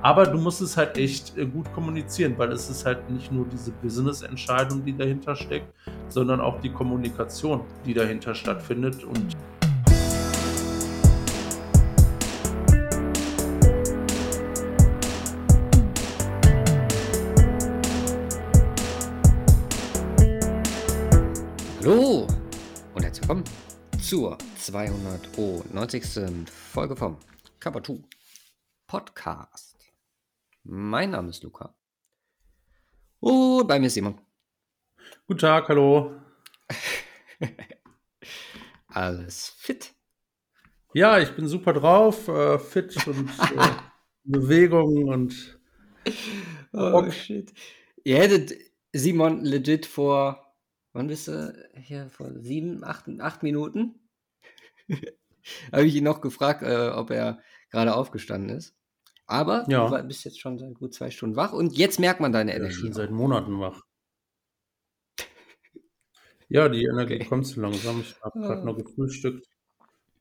Aber du musst es halt echt äh, gut kommunizieren, weil es ist halt nicht nur diese Business-Entscheidung, die dahinter steckt, sondern auch die Kommunikation, die dahinter stattfindet. Und Hallo und herzlich willkommen zur 290. Folge vom Cover2 Podcast. Mein Name ist Luca. Und bei mir ist Simon. Guten Tag, hallo. Alles fit? Ja, ich bin super drauf, äh, fit und äh, Bewegung und. Oh, shit. Ihr hättet Simon legit vor wann bist du hier vor sieben, acht, acht Minuten? Habe ich ihn noch gefragt, äh, ob er gerade aufgestanden ist. Aber Ja. du bist jetzt schon seit gut zwei Stunden wach und jetzt merkt man deine Ja, Energie. schon auch. seit Monaten wach. Ja, die Energie Okay. kommt so langsam. Ich habe gerade Ah. noch gefrühstückt.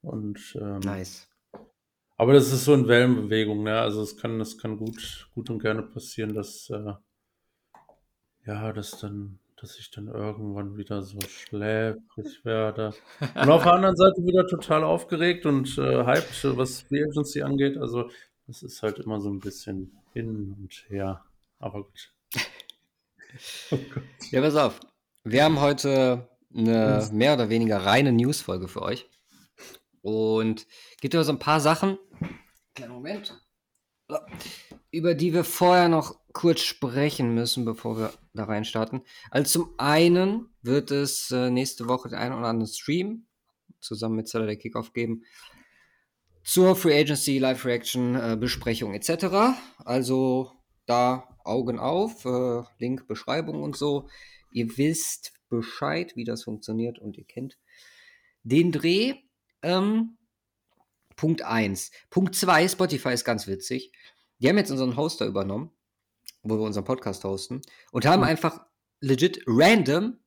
Und ähm, Nice. aber das ist so in Wellenbewegung, ne? Also es kann, es kann gut, gut und gerne passieren, dass äh, ja, dass dann, dass ich dann irgendwann wieder so schläfrig werde. Und auf der anderen Seite wieder total aufgeregt und äh, hyped, was die Agency angeht. Also das ist halt immer so ein bisschen hin und her. Aber gut. Oh. Ja, pass auf. Wir haben heute eine mehr oder weniger reine News-Folge für euch. Und gibt aber so ein paar Sachen, kleinen Moment, über die wir vorher noch kurz sprechen müssen, bevor wir da reinstarten. Also zum einen wird es äh, nächste Woche den einen oder anderen Stream zusammen mit Saturday Kickoff geben zur Free Agency, Live Reaction, äh, Besprechung etc. Also da Augen auf, äh, Link, Beschreibung und so. Ihr wisst Bescheid, wie das funktioniert und ihr kennt den Dreh. Ähm, Punkt 1. Punkt 2, Spotify ist ganz witzig. Die haben jetzt unseren Hoster übernommen, wo wir unseren Podcast hosten, und haben Mhm. einfach legit random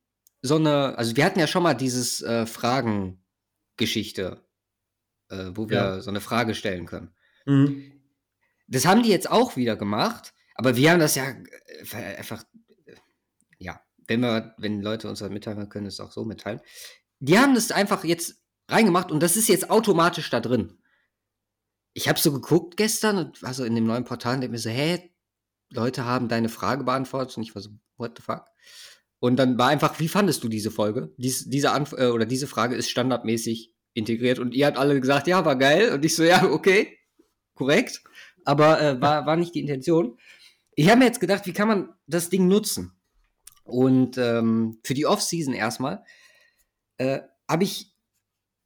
so eine, also wir hatten ja schon mal dieses äh, Fragen-Geschichte, äh, wo wir Ja. so eine Frage stellen können. Mhm. Das haben die jetzt auch wieder gemacht, aber wir haben das ja äh, einfach, äh, ja, wenn wir, wenn Leute uns das mitteilen können, es auch so mitteilen. Die haben das einfach jetzt reingemacht und das ist jetzt automatisch da drin. Ich habe so geguckt gestern und war so in dem neuen Portal und denk mir so, hä, Leute haben deine Frage beantwortet und ich war so, what the fuck? Und dann war einfach, wie fandest du diese Folge? Dies, diese Anf äh, oder diese Frage ist standardmäßig integriert und ihr habt alle gesagt, ja, war geil. Und ich so, ja, okay, korrekt. Aber äh, war, war nicht die Intention. Ich habe mir jetzt gedacht, wie kann man das Ding nutzen? Und ähm, für die Off-Season erstmal äh, habe ich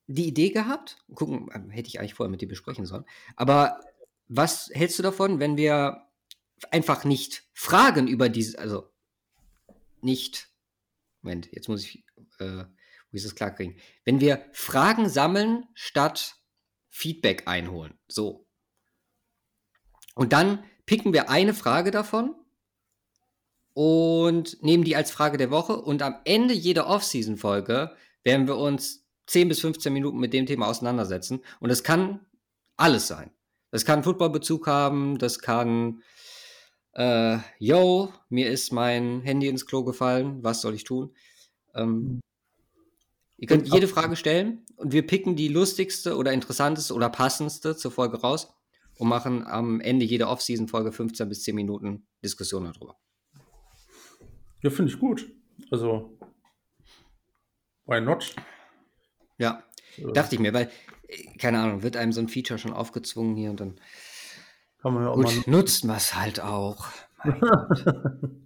die Idee gehabt. Gucken, ähm, hätte ich eigentlich vorher mit dir besprechen sollen. Aber was hältst du davon, wenn wir einfach nicht Fragen über diese, also nicht, Moment, jetzt muss ich, äh, wo ist es klar kriegen? Wenn wir Fragen sammeln statt Feedback einholen. So. Und dann picken wir eine Frage davon und nehmen die als Frage der Woche. Und am Ende jeder Off-Season-Folge werden wir uns 10 bis 15 Minuten mit dem Thema auseinandersetzen. Und das kann alles sein. Das kann Football-Bezug haben, das kann, äh, yo, mir ist mein Handy ins Klo gefallen, was soll ich tun? Ähm, ihr könnt Und jede Frage stellen und wir picken die lustigste oder interessanteste oder passendste zur Folge raus und machen am Ende jeder Off-Season-Folge 15 bis 10 Minuten Diskussion darüber. Ja, finde ich gut. Also, why not? Ja, Äh, dachte ich mir, weil, äh, keine Ahnung, wird einem so ein Feature schon aufgezwungen hier und dann, Kann man ja auch gut, nutzt man es halt auch. Mal.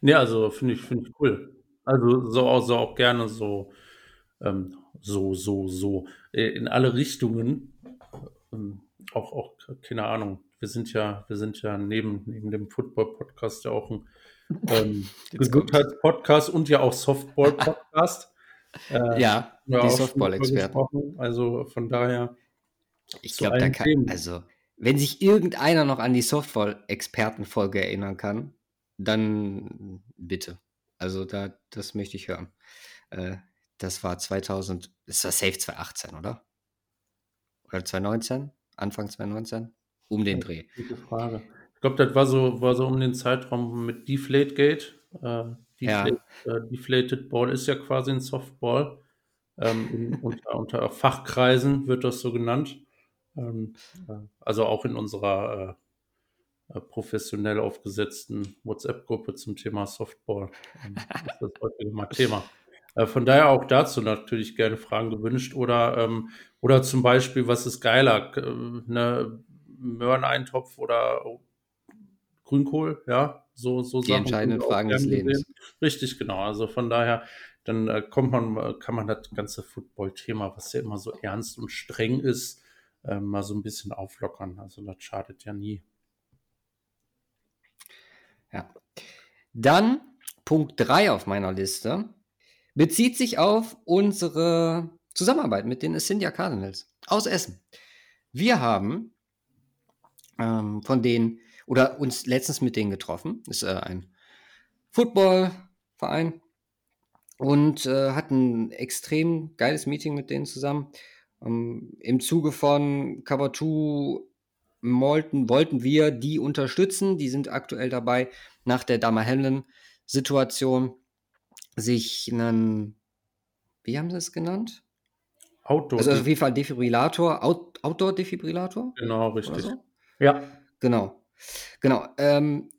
Nee, also finde ich, finde ich cool. Also so auch, so auch gerne so, ähm, so, so, so, äh, in alle Richtungen. Ähm, auch, auch, keine Ahnung. Wir sind ja, wir sind ja neben, neben dem Football-Podcast ja auch ein ähm. Gesundheits-Podcast und ja auch Softball-Podcast. Äh, Ja, wir die Softball-Experten. Also von daher, Ich glaube, da kann, Themen. also, wenn sich irgendeiner noch an die Softball-Experten-Folge erinnern kann, dann bitte. Also, da, das möchte ich hören. Äh, das war 2000, das war safe 2018, oder? Oder 2019? Anfang 2019? um den Dreh. Gute Frage. Ich glaube, das war so, war so um den Zeitraum mit Deflategate. Äh, Deflate, Ja. äh, Deflated Ball ist ja quasi ein Softball. Ähm, in, unter, unter Fachkreisen wird das so genannt. Ähm, äh, also auch in unserer äh, professionell aufgesetzten WhatsApp-Gruppe zum Thema Softball ähm, ist das heute mal Thema. Äh, von daher auch dazu natürlich gerne Fragen gewünscht oder, ähm, oder zum Beispiel, was ist geiler, äh, ne, Möhreneintopf oder Grünkohl, ja, so, so Die entscheidenden sind auch Fragen des Lebens. gesehen. Richtig, genau. Also von daher, dann äh, kommt man, äh, kann man das ganze Football-Thema, was ja immer so ernst und streng ist, äh, mal so ein bisschen auflockern. Also das schadet ja nie. Ja. Dann Punkt 3 auf meiner Liste bezieht sich auf unsere Zusammenarbeit mit den Ascendia Cardinals aus Essen. Wir haben ähm, von denen oder uns letztens mit denen getroffen. Ist äh, ein Footballverein und äh, hatten ein extrem geiles Meeting mit denen zusammen. Ähm, Im Zuge von Cover 2 wollten, wollten wir die unterstützen. Die sind aktuell dabei, nach der Dama Hamlin-Situation sich einen, wie haben sie es genannt? Outdoor. Also auf jeden Fall Defibrillator, Out, Outdoor-Defibrillator genau, richtig. so. Ja. Genau. Genau. Ähm,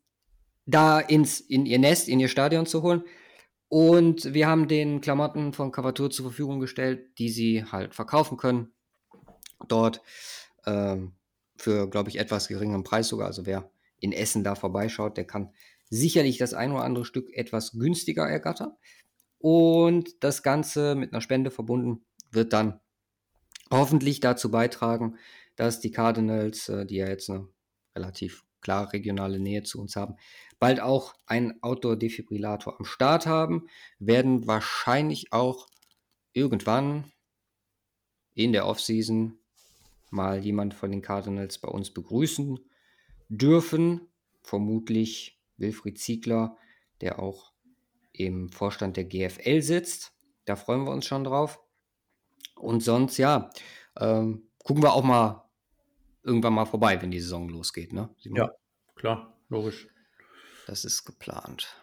da ins, in ihr Nest, in ihr Stadion zu holen. Und wir haben den Klamotten von Cavatur zur Verfügung gestellt, die sie halt verkaufen können. Dort ähm, für, glaube ich, etwas geringeren Preis sogar. Also wer in Essen da vorbeischaut, der kann sicherlich das ein oder andere Stück etwas günstiger ergattern. Und das Ganze mit einer Spende verbunden wird dann hoffentlich dazu beitragen, dass die Cardinals, äh, die ja jetzt eine relativ klare regionale Nähe zu uns haben, bald auch einen Outdoor-Defibrillator am Start haben, werden wahrscheinlich auch irgendwann in der Offseason mal jemand von den Cardinals bei uns begrüßen dürfen. Vermutlich Wilfried Ziegler, der auch im Vorstand der GFL sitzt. Da freuen wir uns schon drauf. Und sonst, ja, ähm, gucken wir auch mal irgendwann mal vorbei, wenn die Saison losgeht. Ne? Simon? Ja, klar, logisch. Das ist geplant.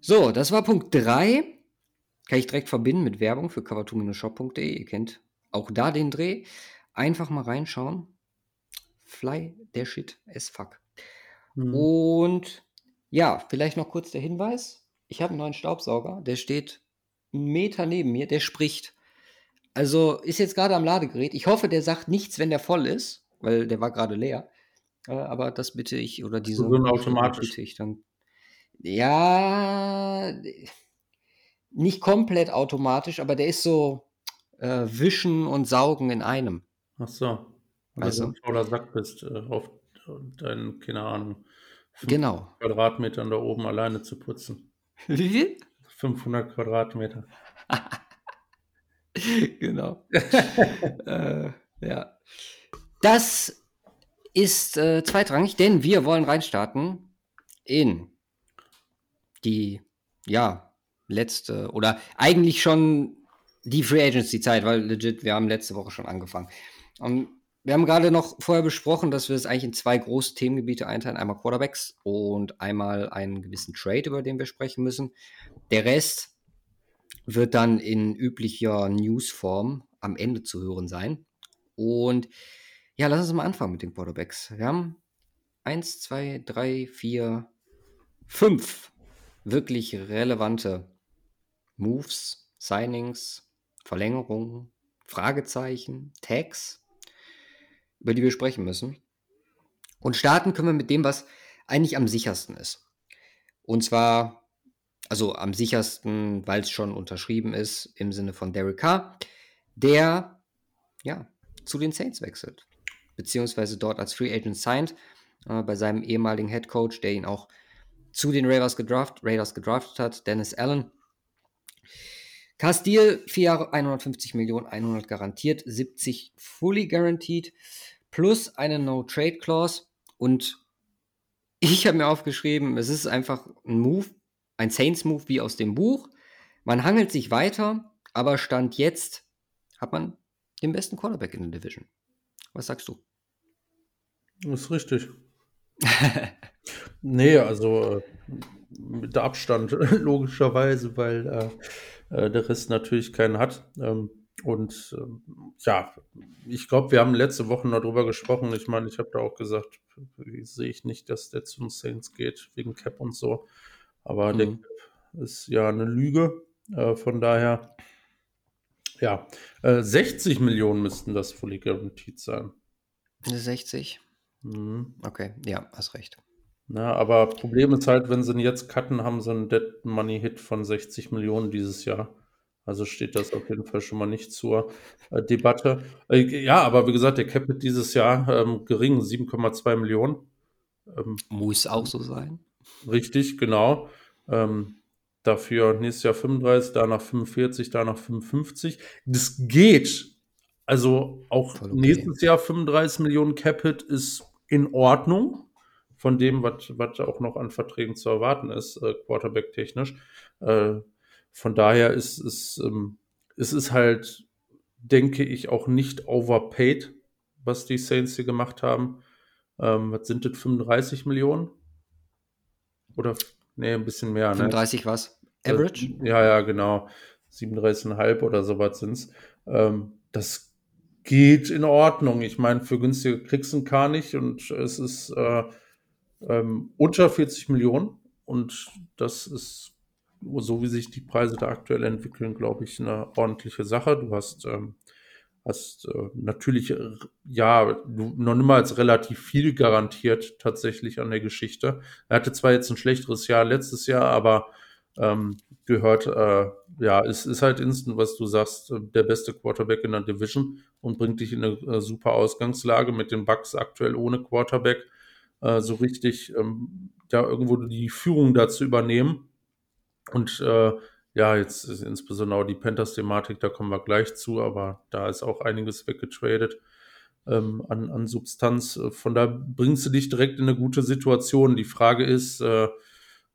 So, das war Punkt 3. Kann ich direkt verbinden mit Werbung für cover2-shop.de. Ihr kennt auch da den Dreh. Einfach mal reinschauen. Fly der Shit as fuck. Mhm. Und ja, vielleicht noch kurz der Hinweis. Ich habe einen neuen Staubsauger, der steht einen Meter neben mir, der spricht. Also ist jetzt gerade am Ladegerät. Ich hoffe, der sagt nichts, wenn der voll ist, weil der war gerade leer. Äh, aber das bitte ich oder diese So automatisch. bitte ich dann. Ja, nicht komplett automatisch, aber der ist so äh, wischen und saugen in einem. Ach so. Wenn Also- du ein fauler Sack bist, äh, auf deinen, keine Ahnung, Genau. Quadratmetern da oben alleine zu putzen. Wie viel? 500 Quadratmeter. genau. äh, ja. Das ist äh, zweitrangig, denn wir wollen reinstarten in die, ja, letzte oder eigentlich schon die Free Agency Zeit, weil legit, wir haben letzte Woche schon angefangen. Und wir haben gerade noch vorher besprochen, dass wir es eigentlich in zwei große Themengebiete einteilen. Einmal Quarterbacks und einmal einen gewissen Trade, über den wir sprechen müssen. Der Rest wird dann in üblicher Newsform am Ende zu hören sein. Und ja, lass uns mal anfangen mit den Quarterbacks. Wir haben eins, zwei, drei, vier, fünf wirklich relevante Moves, Signings, Verlängerungen, Fragezeichen, Tags, über die wir sprechen müssen. Und starten können wir mit dem, was eigentlich am sichersten ist. Und zwar, also am sichersten, weil es schon unterschrieben ist, im Sinne von Derek Carr, der ja zu den Saints wechselt. Beziehungsweise dort als Free Agent signed, äh, bei seinem ehemaligen Head Coach, der ihn auch zu den Raiders gedraft, Raiders gedraftet hat, Dennis Allen. Castile, 4 Jahre, 150 Millionen, 100 garantiert, 70 fully guaranteed, plus eine No-Trade-Clause. Und ich habe mir aufgeschrieben, es ist einfach ein Move, ein Saints-Move wie aus dem Buch. Man hangelt sich weiter, aber Stand jetzt hat man den besten Quarterback in der Division. Was sagst du? Ist richtig. Ne, also, äh, mit Abstand logischerweise, weil, äh, äh, der Rest natürlich keinen hat. Ähm, und, ähm, ja, ich glaube, wir haben letzte Woche noch drüber gesprochen. Ich meine, ich habe da auch gesagt, sehe ich nicht, dass der zu den Saints geht wegen Cap und so. Aber der Mhm. Cap ist ja 'ne Lüge. Äh, von daher ja, äh, 60 Millionen müssten das fully guaranteed sein. 60? Mhm. Okay, ja, hast recht. Ne, aber Problem ist halt, wenn sie ihn jetzt cutten, haben sie 'n Dead Money Hit von 60 Millionen dieses Jahr. Also, steht das auf jeden Fall schon mal nicht zur, äh, Debatte. Äh, ja, aber wie gesagt, der Cap Hit dieses Jahr, ähm, gering, 7,2 Millionen. Ähm, Muss auch so sein. Richtig, genau. Ähm, dafür nächstes Jahr 35, danach 45, danach 55. Das geht. Also, auch okay. nächstes Jahr 35 Millionen Cap Hit ist in Ordnung von dem, was auch noch an Verträgen zu erwarten ist, äh, Quarterback-technisch. Äh, von daher ist es, ähm es ist halt, denke ich, auch nicht overpaid, was die Saints hier gemacht haben. Ähm, was sind das, 35 Millionen? Oder f ne, 'n bisschen mehr, ne? 35 was? Äh, Average? ja, ja, genau. 37,5 oder so was sind's. Ähm, das geht in Ordnung. Ich meine, für günstiger kriegst du 'n Kranich und es ist, äh, ähm, unter 40 Millionen und das ist, so wie sich die Preise da aktuell entwickeln, glaube ich, 'ne ordentliche Sache. Du hast, ähm hast, äh, natürlich, r ja, du noch niemals relativ viel garantiert tatsächlich an der Geschichte. Er hatte zwar jetzt 'n schlechteres Jahr letztes Jahr, aber, ähm, gehört, äh ja, es ist halt instant, was du sagst, äh, der beste Quarterback in der Division und bringt dich in 'ne, äh, super Ausgangslage mit den Bucks aktuell ohne Quarterback, äh, so richtig, ähm, ja, irgendwo die Führung da zu übernehmen. Und, äh, ja, jetzt ist insbesondere auch die Panthers-Thematik, da kommen wir gleich zu, aber da ist auch einiges weggetradet, ähm, an an Substanz. Äh, von daher bringst du dich direkt in 'ne gute Situation. Die Frage ist, äh,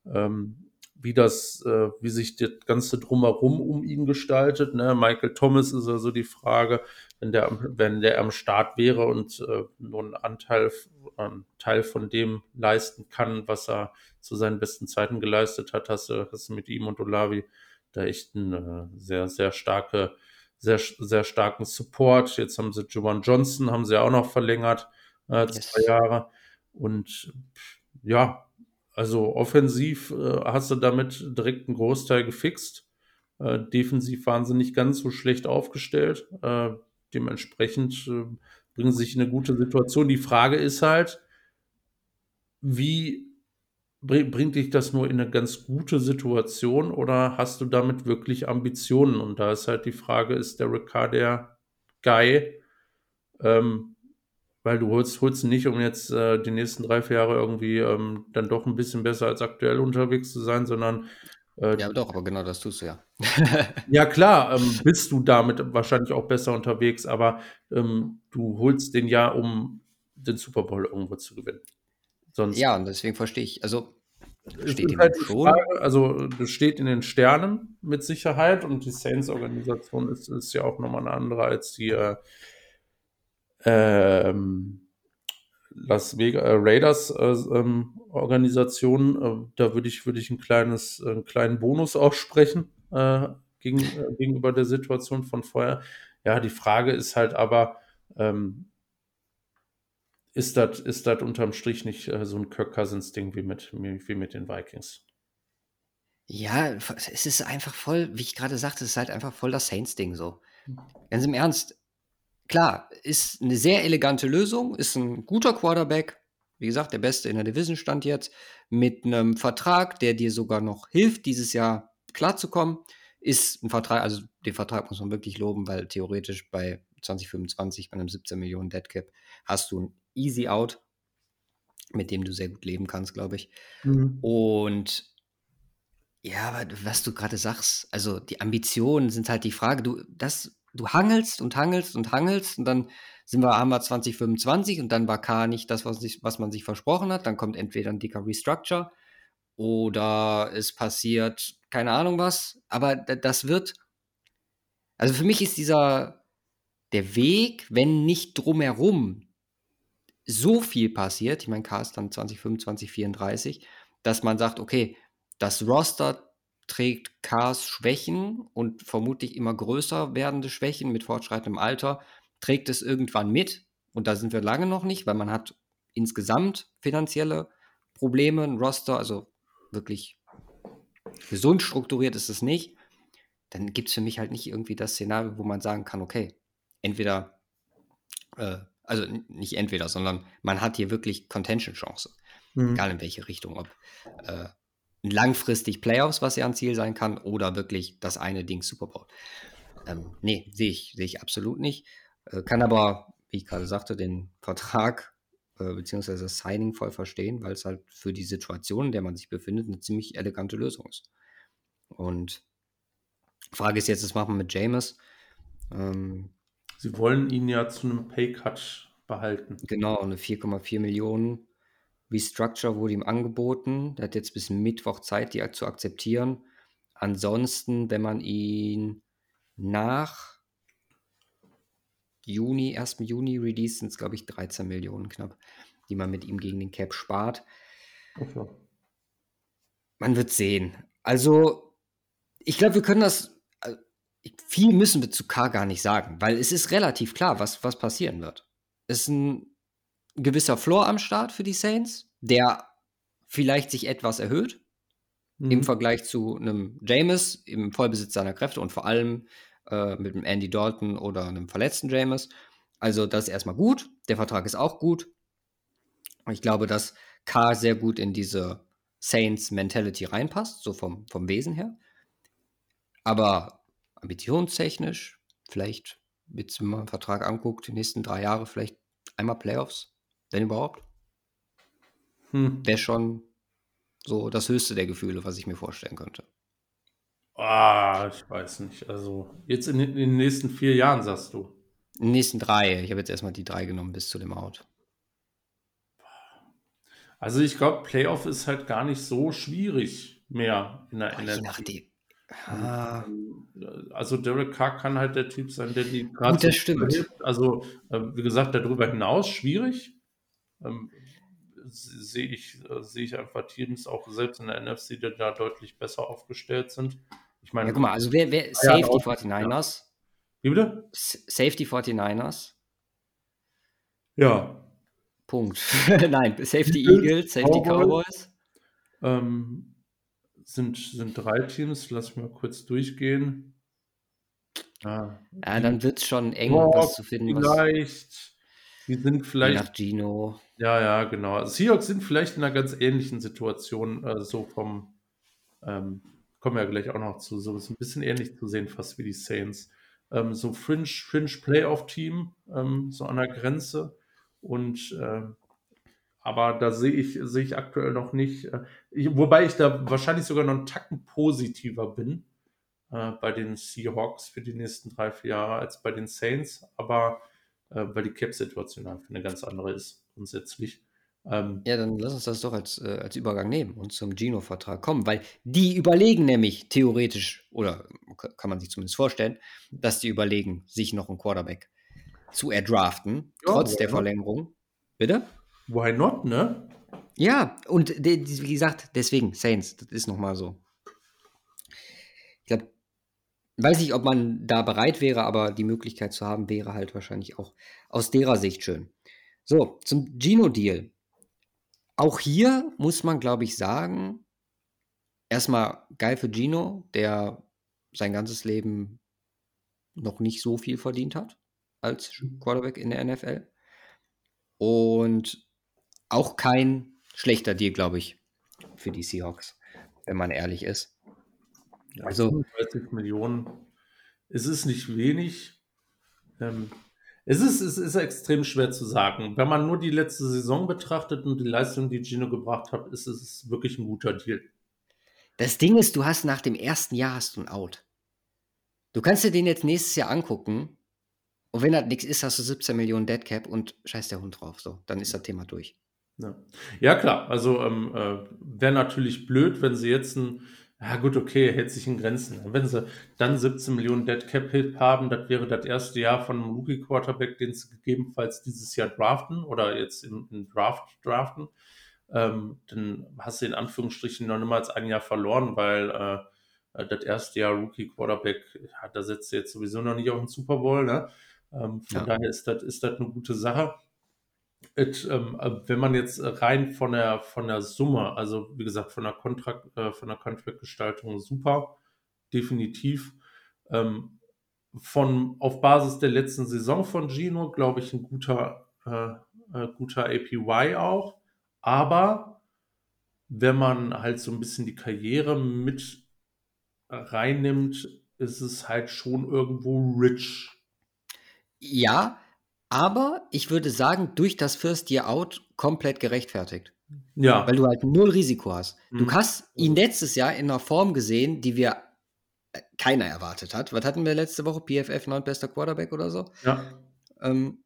ähm, wie das äh, wie sich das Ganze Drumherum um ihn gestaltet, ne? Michael Thomas ist also die Frage, wenn der am wenn der am Start wäre und, äh, nur 'n Anteil ähm, Teil von dem leisten kann, was er zu seinen besten Zeiten geleistet hat, hast du hast du mit ihm und Olave da echt 'n, äh, sehr, sehr starke sehr sehr starken Support. Jetzt haben sie Juwan Johnson haben sie auch noch verlängert, äh, 2 Yes. Jahre. Und ja, also, offensiv, äh, hast du damit direkt 'n Großteil gefixt. Äh, defensiv waren sie nicht ganz so schlecht aufgestellt. Äh, dementsprechend, äh, bringen sie sich in 'ne gute Situation. Die Frage ist halt wie bri bringt dich das nur in 'ne ganz gute Situation oder hast du damit wirklich Ambitionen? Und da ist halt die Frage, ist Derek Carr der Guy? Ähm, weil du holst holst nicht, um jetzt, äh, die nächsten 3, 4 Jahre irgendwie, ähm, dann doch 'n bisschen besser als aktuell unterwegs zu sein, sondern, äh Ja, doch, aber genau das tust du ja. Ja klar, ähm, bist du damit wahrscheinlich auch besser unterwegs, aber, ähm, du holst den ja, um den Super Bowl irgendwo zu gewinnen. Sonst Ja, und deswegen verstehe ich also, den halt. Frage also, das steht in den Sternen mit Sicherheit und die Saints-Organisation ist ist ja auch noch mal 'ne andere als die, äh ähm, Las Vega äh, Raiders, äh, ähm, Organisation. Äh, da würde ich würde ich 'n kleines äh, 'n kleinen Bonus aussprechen, äh, gegen äh, gegenüber der Situation von vorher. Ja, die Frage ist halt aber, ähm ist das ist unterm Strich nicht, so 'n Kirk Cousins-Ding wie mit wie mit den Vikings? Ja, es ist einfach voll wie ich grade sagte, es ist halt einfach voll das Saints-Ding so. Ganz im Ernst, klar, ist 'ne sehr elegante Lösung, ist 'n guter Quarterback. Wie gesagt, der Beste in der Division Stand jetzt, mit 'nem Vertrag, der dir sogar noch hilft, dieses Jahr klarzukommen. Ist 'n Vertrag also, den Vertrag muss man wirklich loben, weil theoretisch bei 2025 bei 'nem 17 Millionen Dead Cap hast du 'n Easy Out mit dem du sehr gut leben kannst, glaube ich. Mhm. Und ja, aber was du grade sagst, also, die Ambitionen sind halt die Frage. Du das du hangelst und hangelst und hangelst und dann sind wir haben wir 2025 und dann war Carr nicht das, was sich was man sich versprochen hat. Dann kommt entweder 'n dicker Restructure oder es passiert keine Ahnung was, aber das wird also, für mich ist dieser der Weg, wenn nicht drumherum so viel passiert, ich meine, K ist dann 2025, 34, dass man sagt, okay, das Roster trägt Ks Schwächen und vermutlich immer größer werdende Schwächen mit fortschreitendem Alter, trägt es irgendwann mit. Und da sind wir lange noch nicht, weil man hat insgesamt finanzielle Probleme, ein Roster, also wirklich gesund strukturiert ist es nicht. Dann gibt es für mich halt nicht irgendwie das Szenario, wo man sagen kann, okay, entweder, äh, also nicht entweder, sondern man hat hier wirklich Contention-Chance. Mhm. Egal in welche Richtung, ob äh, langfristig Playoffs, was ja ein Ziel sein kann, oder wirklich das eine Ding Super Bowl. Ähm, nee, sehe ich, sehe ich absolut nicht. Äh, kann aber, wie ich gerade sagte, den Vertrag äh, bzw. das Signing voll verstehen, weil es halt für die Situation, in der man sich befindet, eine ziemlich elegante Lösung ist. Und Frage ist jetzt, was machen wir mit James? Ähm, Sie wollen ihn ja zu einem Paycut behalten. Genau, eine 4,4 Millionen Restructure wurde ihm angeboten. Er hat jetzt bis Mittwoch Zeit, die zu akzeptieren. Ansonsten, wenn man ihn nach Juni, 1. Juni release, sind es, glaube ich, 13 Millionen knapp, die man mit ihm gegen den Cap spart. Okay. Man wird sehen. Also, ich glaube, wir können das. Also, viel müssen wir zu K gar nicht sagen, weil es ist relativ klar, was, was passieren wird. Es ist ein gewisser Floor am Start für die Saints, der vielleicht sich etwas erhöht mhm. im Vergleich zu einem James im Vollbesitz seiner Kräfte und vor allem äh, mit einem Andy Dalton oder einem verletzten James. Also das ist erstmal gut. Der Vertrag ist auch gut. Ich glaube, dass K sehr gut in diese Saints-Mentality reinpasst, so vom, vom Wesen her. Aber ambitionstechnisch, vielleicht, wenn man den Vertrag anguckt, die nächsten drei Jahre vielleicht einmal Playoffs, wenn überhaupt. Hm. Wäre schon so das höchste der Gefühle, was ich mir vorstellen könnte. Ah, ich weiß nicht. Also, jetzt in, in, den nächsten vier Jahren, sagst du. In den nächsten drei. Ich habe jetzt erstmal die drei genommen bis zu dem Out. Also, ich glaube, Playoff ist halt gar nicht so schwierig mehr in der NFL. Je nachdem. Ah. Also Derek Carr kann halt der Typ sein, der die gerade. Gut, das stimmt. Hilft. Also, äh, wie gesagt, darüber hinaus schwierig. Ähm, sehe ich, äh, sehe ich einfach Teams auch selbst in der NFC, die da deutlich besser aufgestellt sind. Ich meine, ja, guck mal, also wer, wer Safety ja, 49ers? Ja. Wie bitte? Safety 49ers. Ja. Punkt. Nein, Safety Eagles, Safety Cowboys. Ähm, sind, sind drei Teams, lass mich mal kurz durchgehen. Ah, ja, dann wird es schon eng, was zu finden. Vielleicht. Die sind vielleicht. nach Gino. Ja, ja, genau. Also Seahawks sind vielleicht in einer ganz ähnlichen Situation, äh, so vom, ähm, kommen wir ja gleich auch noch zu, so ist ein bisschen ähnlich zu sehen, fast wie die Saints. Ähm, so Fringe, Fringe Playoff-Team, ähm, so an der Grenze. Und äh, aber da sehe ich, sehe ich aktuell noch nicht, äh, ich, wobei ich da wahrscheinlich sogar noch einen Tacken positiver bin äh, bei den Seahawks für die nächsten drei, vier Jahre als bei den Saints, aber äh, weil die Cap-Situation einfach eine ganz andere ist grundsätzlich. Ähm, ja, dann lass uns das doch als, äh, als Übergang nehmen und zum Gino-Vertrag kommen, weil die überlegen nämlich theoretisch, oder kann man sich zumindest vorstellen, dass die überlegen, sich noch einen Quarterback zu erdraften, ja, trotz der Verlängerung. Bitte? Why not, ne? Ja, und wie gesagt, deswegen, Saints, das ist nochmal so. Ich weiß nicht, ob man da bereit wäre, aber die Möglichkeit zu haben, wäre halt wahrscheinlich auch aus derer Sicht schön. So, zum Gino-Deal. Auch hier muss man, glaube ich, sagen, erstmal geil für Gino, der sein ganzes Leben noch nicht so viel verdient hat als Quarterback in der NFL. Und auch kein schlechter Deal, glaube ich, für die Seahawks, wenn man ehrlich ist. Also 30 Millionen, es ist nicht wenig. Ähm, es ist, es ist extrem schwer zu sagen. Wenn man nur die letzte Saison betrachtet und die Leistung, die Gino gebracht hat, ist es wirklich ein guter Deal. Das Ding ist, du hast nach dem ersten Jahr hast du ein Out. Du kannst dir den jetzt nächstes Jahr angucken und wenn das nichts ist, hast du 17 Millionen Deadcap und scheiß der Hund drauf. So, dann ist das Thema durch. Ja, ja klar. Also ähm, äh, wäre natürlich blöd, wenn sie jetzt ein Ja, gut, okay, hält sich in Grenzen. Wenn sie dann 17 Millionen Dead Cap Hit haben, das wäre das erste Jahr von einem Rookie Quarterback, den sie gegebenenfalls dieses Jahr draften oder jetzt im, im Draft draften, ähm, dann hast du in Anführungsstrichen noch niemals ein Jahr verloren, weil äh, das erste Jahr Rookie Quarterback, ja, da setzt du jetzt sowieso noch nicht auf den Super Bowl, ne? Ähm, von ja. daher ist das ist das eine gute Sache. It, ähm, äh, wenn man jetzt rein von der, von der Summe, also wie gesagt, von der, Kontrakt, äh, von der Contract-Gestaltung super, definitiv. Ähm, von, auf Basis der letzten Saison von Gino, glaube ich, ein guter, äh, äh, guter APY auch. Aber wenn man halt so ein bisschen die Karriere mit reinnimmt, ist es halt schon irgendwo rich. Ja, aber ich würde sagen, durch das First Year Out komplett gerechtfertigt. Ja. Weil du halt null Risiko hast. Mhm. Du hast ihn letztes Jahr in einer Form gesehen, die wir äh, keiner erwartet hat. Was hatten wir letzte Woche? PFF 9 bester Quarterback oder so? Ja. Ähm,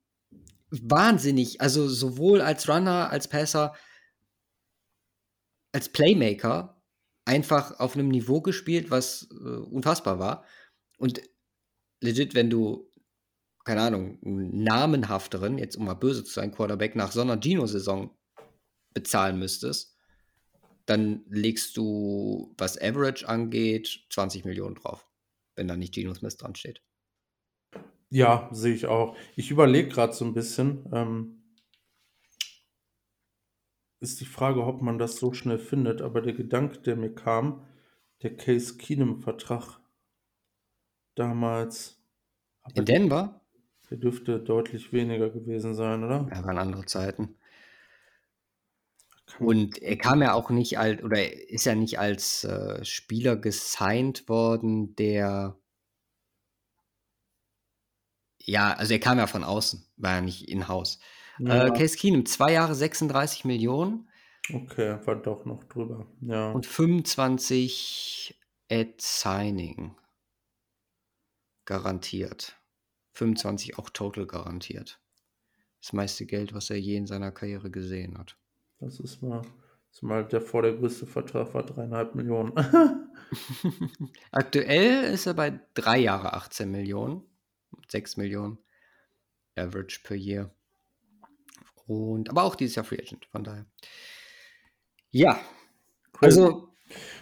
wahnsinnig. Also sowohl als Runner, als Passer, als Playmaker einfach auf einem Niveau gespielt, was äh, unfassbar war. Und legit, wenn du keine Ahnung, einen namenhafteren, jetzt um mal böse zu sein, Quarterback nach so einer Gino-Saison bezahlen müsstest, dann legst du, was Average angeht, 20 Millionen drauf, wenn da nicht Gino Smith dran steht. Ja, sehe ich auch. Ich überlege gerade so ein bisschen. Ähm, ist die Frage, ob man das so schnell findet, aber der Gedanke, der mir kam, der Case Keenum-Vertrag damals. In Denver? Der dürfte deutlich weniger gewesen sein, oder? Ja, waren andere Zeiten. Und er kam ja auch nicht als, oder ist ja nicht als äh, Spieler gesigned worden, der. Ja, also er kam ja von außen, war ja nicht in-house. Ja. Äh, Case Keenum, zwei Jahre 36 Millionen. Okay, war doch noch drüber. Ja. Und 25 at Signing. Garantiert. 25 auch total garantiert. Das meiste Geld, was er je in seiner Karriere gesehen hat. Das ist mal, das ist mal der vor der größte Vertrag war dreieinhalb Millionen. Aktuell ist er bei drei Jahre 18 Millionen, 6 Millionen Average per Year. Und aber auch dieses Jahr Free Agent, von daher. Ja. Also,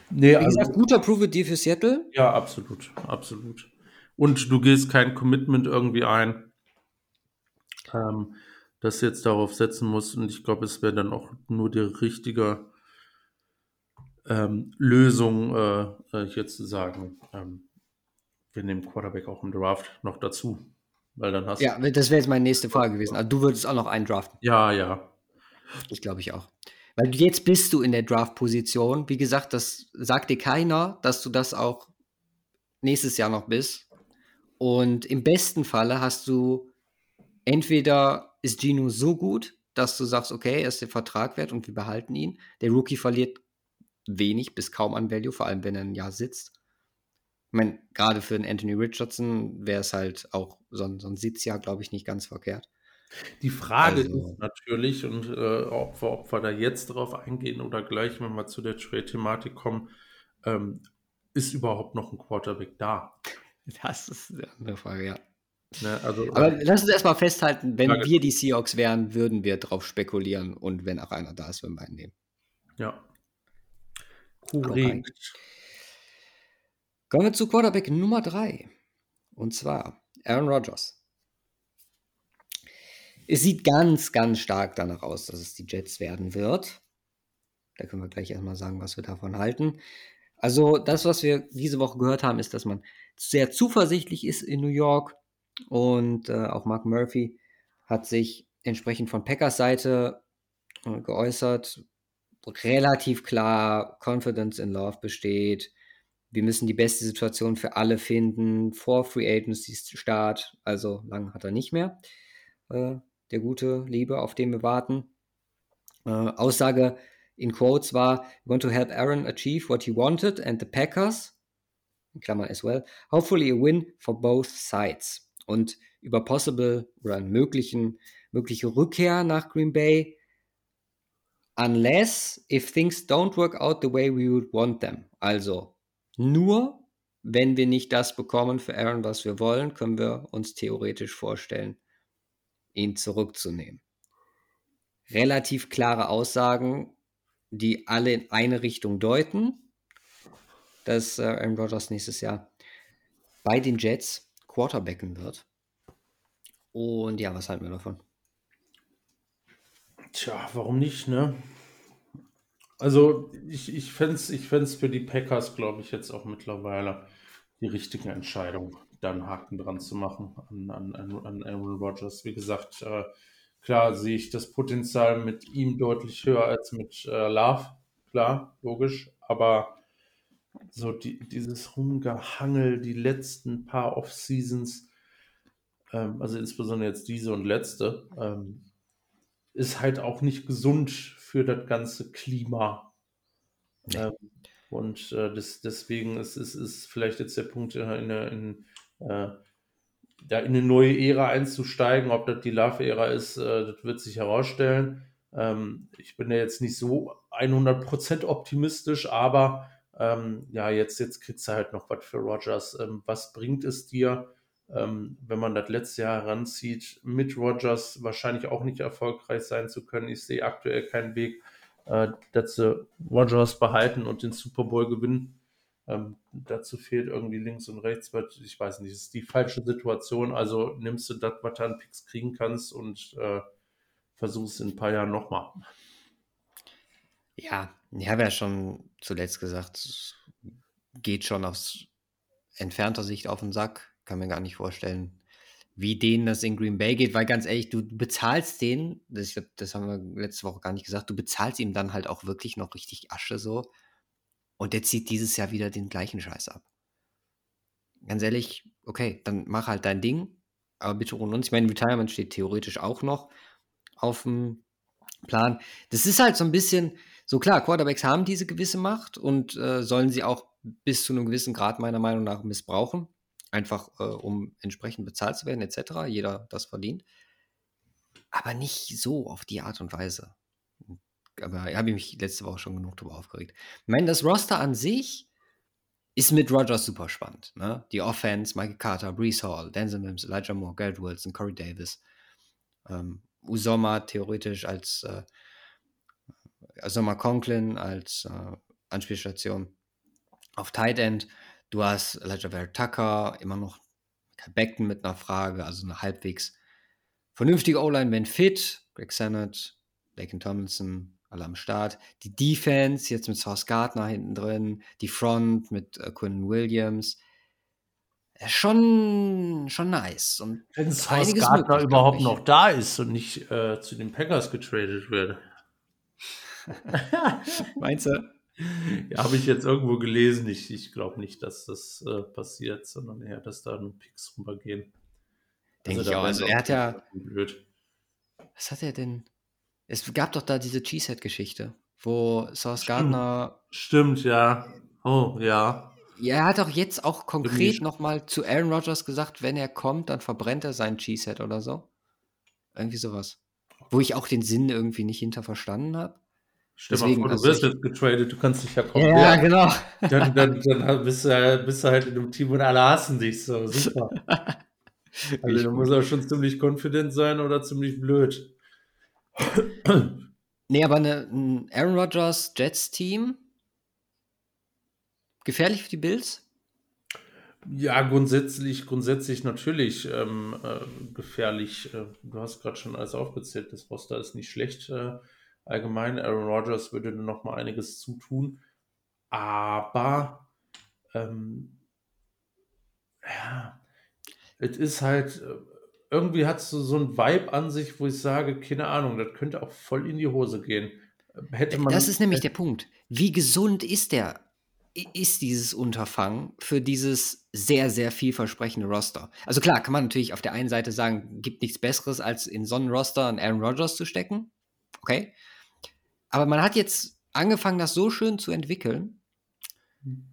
nee, wie also, gesagt, guter Prove Deal für Seattle. Ja, absolut, absolut und du gehst kein Commitment irgendwie ein, ähm, das jetzt darauf setzen muss. Und ich glaube, es wäre dann auch nur die richtige ähm, Lösung, äh, äh, hier zu sagen, ähm, wir nehmen Quarterback auch im Draft noch dazu. Weil dann hast ja, das wäre jetzt meine nächste Frage gewesen. Also du würdest auch noch einen draften. Ja, ja. Ich glaube ich auch. Weil jetzt bist du in der Draft-Position. Wie gesagt, das sagt dir keiner, dass du das auch nächstes Jahr noch bist. Und im besten Falle hast du entweder ist Gino so gut, dass du sagst, okay, er ist der Vertrag wert und wir behalten ihn. Der Rookie verliert wenig bis kaum an Value, vor allem wenn er ein Jahr sitzt. Ich meine, gerade für einen Anthony Richardson wäre es halt auch so ein, so ein Sitzjahr, glaube ich, nicht ganz verkehrt. Die Frage also, ist natürlich, und äh, ob, wir, ob wir da jetzt drauf eingehen oder gleich, wenn wir zu der Trade-Thematik kommen, ähm, ist überhaupt noch ein Quarterback da? Das ist eine andere Frage, ja. Ne, also, Aber lass uns erstmal festhalten, wenn wir die Seahawks wären, würden wir drauf spekulieren und wenn auch einer da ist, würden wir einen nehmen. Ja. Korrekt. Kommen wir zu Quarterback Nummer 3. Und zwar Aaron Rodgers. Es sieht ganz, ganz stark danach aus, dass es die Jets werden wird. Da können wir gleich erstmal sagen, was wir davon halten. Also, das, was wir diese Woche gehört haben, ist, dass man sehr zuversichtlich ist in New York. Und äh, auch Mark Murphy hat sich entsprechend von Packers Seite äh, geäußert. Relativ klar, Confidence in Love besteht. Wir müssen die beste Situation für alle finden vor Free Agency Start. Also lang hat er nicht mehr. Äh, der gute Liebe, auf den wir warten. Äh, Aussage in Quotes war: We want to help Aaron achieve what he wanted and the Packers in Klammern as well, hopefully a win for both sides. Und über possible oder möglichen, mögliche Rückkehr nach Green Bay, unless if things don't work out the way we would want them. Also, Nur wenn wir nicht das bekommen für Aaron, was wir wollen, können wir uns theoretisch vorstellen, ihn zurückzunehmen. Relativ klare Aussagen, die alle in eine Richtung deuten, dass äh, Aaron Rodgers nächstes Jahr bei den Jets Quarterbacken wird. Und ja, was halten wir davon? Tja, warum nicht, ne? Also ich, ich fände es ich fänd's für die Packers, glaube ich, jetzt auch mittlerweile die richtige Entscheidung, da einen Haken dran zu machen an, an, an Aaron Rodgers. Wie gesagt, äh, klar sehe ich das Potenzial mit ihm deutlich höher als mit äh, Love, klar, logisch, aber so die, dieses Rumgehangel, die letzten paar Off-Seasons, ähm, also insbesondere jetzt diese und letzte, ähm, ist halt auch nicht gesund für das ganze Klima. Ähm, und äh, das, deswegen ist, ist, ist vielleicht jetzt der Punkt, in, in, in, äh, da in eine neue Ära einzusteigen. Ob das die Love-Ära ist, äh, das wird sich herausstellen. Ähm, ich bin ja jetzt nicht so 100% optimistisch, aber ähm, ja, jetzt, jetzt kriegst du halt noch was für Rogers. Ähm, was bringt es dir, ähm, wenn man das letzte Jahr heranzieht, mit Rogers wahrscheinlich auch nicht erfolgreich sein zu können? Ich sehe aktuell keinen Weg äh, dass sie Rogers behalten und den Super Bowl gewinnen. Ähm, dazu fehlt irgendwie links und rechts, weil ich weiß nicht, es ist die falsche Situation. Also nimmst du das, was du an Picks kriegen kannst und äh, versuchst in ein paar Jahren nochmal. Ja, ich habe ja schon zuletzt gesagt, geht schon aus entfernter Sicht auf den Sack. Kann mir gar nicht vorstellen, wie denen das in Green Bay geht, weil ganz ehrlich, du bezahlst den, das, das haben wir letzte Woche gar nicht gesagt, du bezahlst ihm dann halt auch wirklich noch richtig Asche so. Und der zieht dieses Jahr wieder den gleichen Scheiß ab. Ganz ehrlich, okay, dann mach halt dein Ding, aber bitte ohne uns. Ich meine, Retirement steht theoretisch auch noch auf dem Plan. Das ist halt so ein bisschen, so klar, Quarterbacks haben diese gewisse Macht und äh, sollen sie auch bis zu einem gewissen Grad meiner Meinung nach missbrauchen einfach äh, um entsprechend bezahlt zu werden, etc. Jeder das verdient. Aber nicht so auf die Art und Weise. Aber habe ich mich letzte Woche schon genug darüber aufgeregt. Ich meine, das Roster an sich ist mit Rogers super spannend. Ne? Die Offense, Michael Carter, Brees Hall, Denzel Mims, Elijah Moore, Garrett Wilson, Corey Davis, ähm, Usoma theoretisch als äh, Usoma Conklin als äh, Anspielstation auf Tight End Du hast Elijah Tucker, immer noch Beckton mit einer Frage, also eine halbwegs vernünftige O-Line, wenn fit. Greg Sennett, Laken Tomlinson, alle am Start. Die Defense, jetzt mit Sauce Gardner hinten drin. Die Front mit äh, Quinn Williams. Schon, schon nice. Und Wenn Sauce Gardner überhaupt noch da ist und nicht äh, zu den Packers getradet wird. Meinst du? Ja, habe ich jetzt irgendwo gelesen. Ich, ich glaube nicht, dass das äh, passiert, sondern eher, dass da nur Picks rübergehen. Denke also, ich auch. Also er hat ja. Blöd. Was hat er denn? Es gab doch da diese Cheesehead-Geschichte, wo Sauce Gardner. Stimmt, ja. Oh, ja. Ja, er hat auch jetzt auch konkret nochmal zu Aaron Rodgers gesagt, wenn er kommt, dann verbrennt er seinen Cheesehead oder so. Irgendwie sowas. Wo ich auch den Sinn irgendwie nicht hinter verstanden habe. Stell Deswegen, mal vor, du wirst jetzt getradet, du kannst dich ja kommen. Ja, genau. Dann, dann, dann bist, du, bist, du, halt in einem Team und alle hassen dich so. Super. also, du musst auch schon ziemlich confident sein oder ziemlich blöd. nee, aber eine, ein Aaron Rodgers Jets-Team gefährlich für die Bills? Ja, grundsätzlich, grundsätzlich natürlich ähm, äh, gefährlich. Äh, du hast gerade schon alles aufgezählt. Das Roster ist nicht schlecht. Äh, allgemein. Aaron Rodgers würde noch mal einiges zutun. Aber ähm, ja, es ist halt, äh, irgendwie hat es so, so ein Vibe an sich, wo ich sage, keine Ahnung, das könnte auch voll in die Hose gehen. Hätte man, das ist nämlich der Punkt. Wie gesund ist der? Ist dieses Unterfangen für dieses sehr, sehr vielversprechende Roster? Also klar, kann man natürlich auf der einen Seite sagen, gibt nichts Besseres, als in so einen Roster einen Aaron Rodgers zu stecken. Okay. Aber man hat jetzt angefangen, das so schön zu entwickeln. Hm.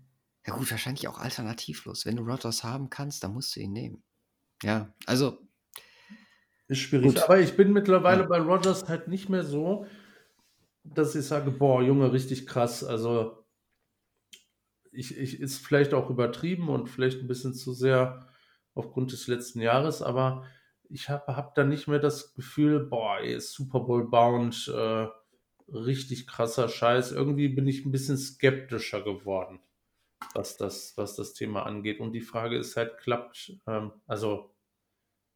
Ja gut, wahrscheinlich auch alternativlos. Wenn du Rodgers haben kannst, dann musst du ihn nehmen. Ja, also. Ist schwierig. Gut. Aber ich bin mittlerweile ja. bei Rodgers halt nicht mehr so, dass ich sage, boah, Junge, richtig krass. Also ich, ich, ist vielleicht auch übertrieben und vielleicht ein bisschen zu sehr aufgrund des letzten Jahres, aber ich habe hab da nicht mehr das Gefühl, boah, ey, ist Super Bowl bound, äh, richtig krasser Scheiß. Irgendwie bin ich ein bisschen skeptischer geworden, was das, was das Thema angeht. Und die Frage ist halt, klappt, ähm, also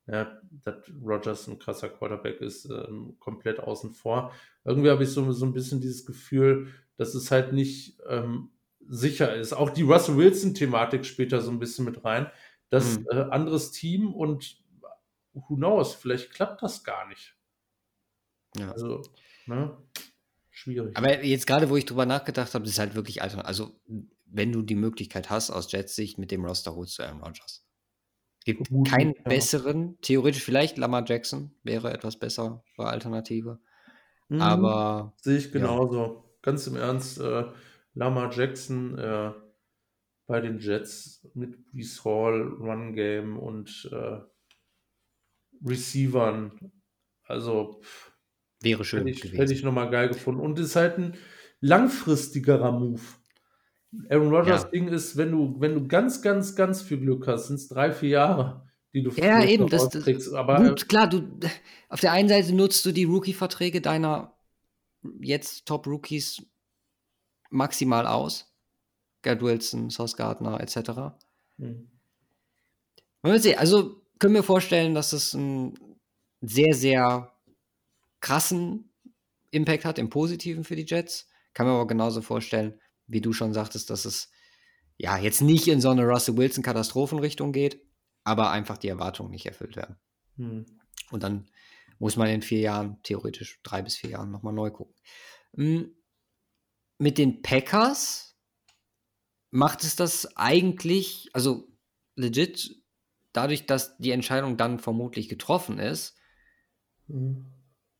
ja, dass Rogers ein krasser Quarterback ist, ähm, komplett außen vor. Irgendwie habe ich so, so ein bisschen dieses Gefühl, dass es halt nicht ähm, sicher ist. Auch die Russell Wilson-Thematik spielt da so ein bisschen mit rein. Das mhm. äh, anderes Team und who knows, vielleicht klappt das gar nicht. Ja. Also, ne? Schwierig. Aber jetzt gerade, wo ich drüber nachgedacht habe, ist halt wirklich alternativ. Also, wenn du die Möglichkeit hast, aus Jets Sicht mit dem Roster holst du Aaron Rodgers. Gibt Gut, keinen ja. besseren, theoretisch vielleicht Lamar Jackson wäre etwas bessere Alternative. Mhm, aber. Sehe ich genauso. Ja. Ganz im Ernst, äh, Lamar Jackson äh, bei den Jets mit Brees Hall, Run Game und äh, Receivern. Also wäre schön. Hätte ich, gewesen. hätte ich nochmal geil gefunden. Und ist halt ein langfristigerer Move. Aaron Rodgers ja. Ding ist, wenn du, wenn du ganz, ganz, ganz viel Glück hast, sind es drei, vier Jahre, die du ja, eben, das, das, Aber gut, äh, klar, du auf der einen Seite nutzt du die Rookie-Verträge deiner jetzt Top-Rookies maximal aus. Gerd Wilson, Sauce Gardner, etc. Hm. Also können wir vorstellen, dass es einen sehr, sehr krassen Impact hat, im Positiven für die Jets. Kann man aber genauso vorstellen, wie du schon sagtest, dass es ja jetzt nicht in so eine Russell Wilson-Katastrophenrichtung geht, aber einfach die Erwartungen nicht erfüllt werden. Hm. Und dann muss man in vier Jahren, theoretisch drei bis vier Jahren, nochmal neu gucken. Hm. Mit den Packers macht es das eigentlich, also legit, dadurch, dass die Entscheidung dann vermutlich getroffen ist, mhm.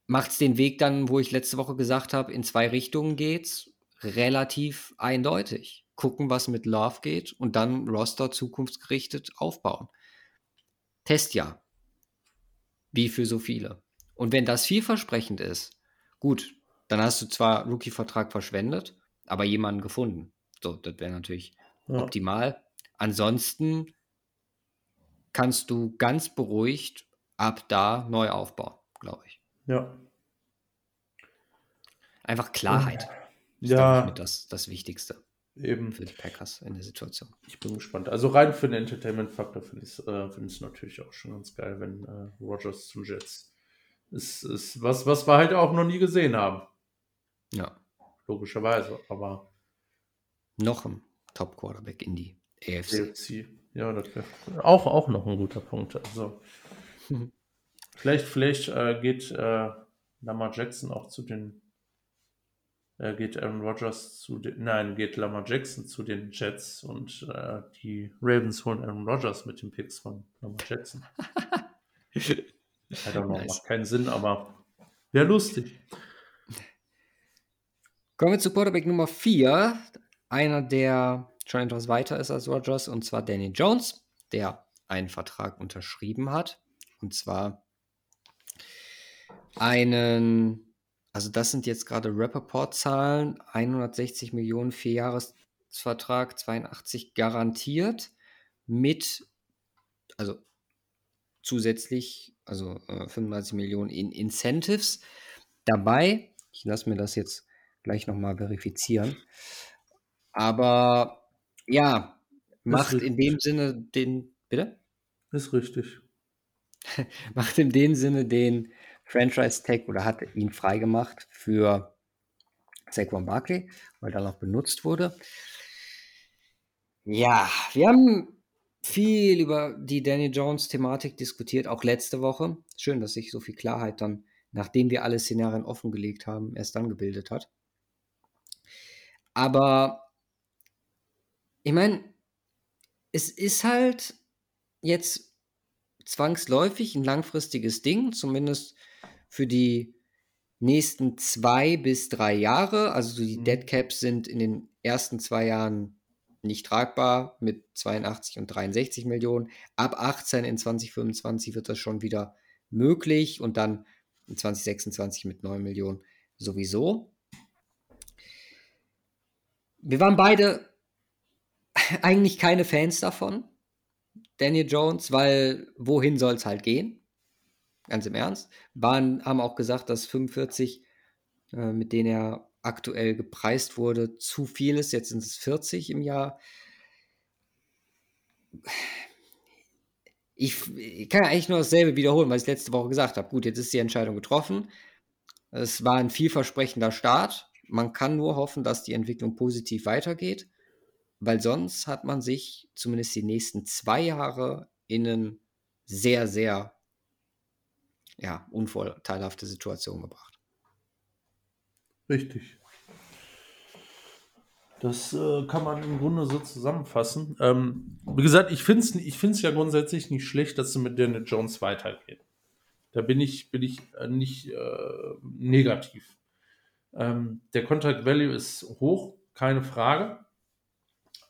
Macht es den Weg dann, wo ich letzte Woche gesagt habe, in zwei Richtungen geht's, relativ eindeutig. Gucken, was mit Love geht und dann Roster zukunftsgerichtet aufbauen. Testjahr. Wie für so viele. Und wenn das vielversprechend ist, gut, dann hast du zwar Rookie-Vertrag verschwendet, aber jemanden gefunden. So, das wäre natürlich ja. optimal. Ansonsten kannst du ganz beruhigt ab da neu aufbauen, glaube ich. Ja. Einfach Klarheit. Ist ja. das, das Wichtigste. Eben. Für die Packers in der Situation. Ich bin gespannt. Also rein für den Entertainment-Faktor finde ich es äh, find natürlich auch schon ganz geil, wenn äh, Rogers zu Jets ist, ist was, was wir halt auch noch nie gesehen haben. Ja. Logischerweise, aber. Noch ein Top-Quarterback in die AFC. AFC. Ja, das wäre auch, auch noch ein guter Punkt. Also, vielleicht vielleicht äh, geht äh, Lamar Jackson auch zu den äh, geht Aaron Rodgers zu den, nein, geht Lamar Jackson zu den Jets und äh, die Ravens holen Aaron Rodgers mit den Picks von Lamar Jackson. I don't know, nice. macht keinen Sinn, aber wäre lustig. Kommen wir zu Quarterback Nummer 4. Einer, der schon etwas weiter ist als Rodgers, und zwar Danny Jones, der einen Vertrag unterschrieben hat. Und zwar einen also das sind jetzt gerade Rappaport-Zahlen, 160 Millionen Vierjahresvertrag, 82 garantiert mit, also zusätzlich, also äh, 35 Millionen in Incentives dabei. Ich lasse mir das jetzt gleich nochmal verifizieren. Aber ja, macht in dem Sinne den, bitte? Ist richtig. macht in dem Sinne den Franchise Tag oder hat ihn freigemacht für Saquon Barkley, weil da noch benutzt wurde. Ja, wir haben viel über die Danny Jones Thematik diskutiert, auch letzte Woche. Schön, dass sich so viel Klarheit dann, nachdem wir alle Szenarien offengelegt haben, erst dann gebildet hat. Aber ich meine, es ist halt jetzt zwangsläufig ein langfristiges Ding, zumindest für die nächsten zwei bis drei Jahre. Also die mhm. Dead Caps sind in den ersten zwei Jahren nicht tragbar mit 82 und 63 Millionen. Ab 18 in 2025 wird das schon wieder möglich und dann in 2026 mit 9 Millionen sowieso. Wir waren beide eigentlich keine Fans davon, Daniel Jones, weil wohin soll es halt gehen? Ganz im Ernst. Waren, haben auch gesagt, dass 45, äh, mit denen er aktuell gepreist wurde, zu viel ist. Jetzt sind es 40 im Jahr. Ich, ich kann eigentlich nur dasselbe wiederholen, was ich letzte Woche gesagt habe. Gut, jetzt ist die Entscheidung getroffen. Es war ein vielversprechender Start. Man kann nur hoffen, dass die Entwicklung positiv weitergeht, weil sonst hat man sich zumindest die nächsten zwei Jahre in eine sehr, sehr ja, unvorteilhafte Situation gebracht. Richtig. Das äh, kann man im Grunde so zusammenfassen. Ähm, wie gesagt, ich finde es ich ja grundsätzlich nicht schlecht, dass es mit Daniel Jones weitergeht. Da bin ich, bin ich äh, nicht äh, negativ. Ähm, der Contact Value ist hoch, keine Frage.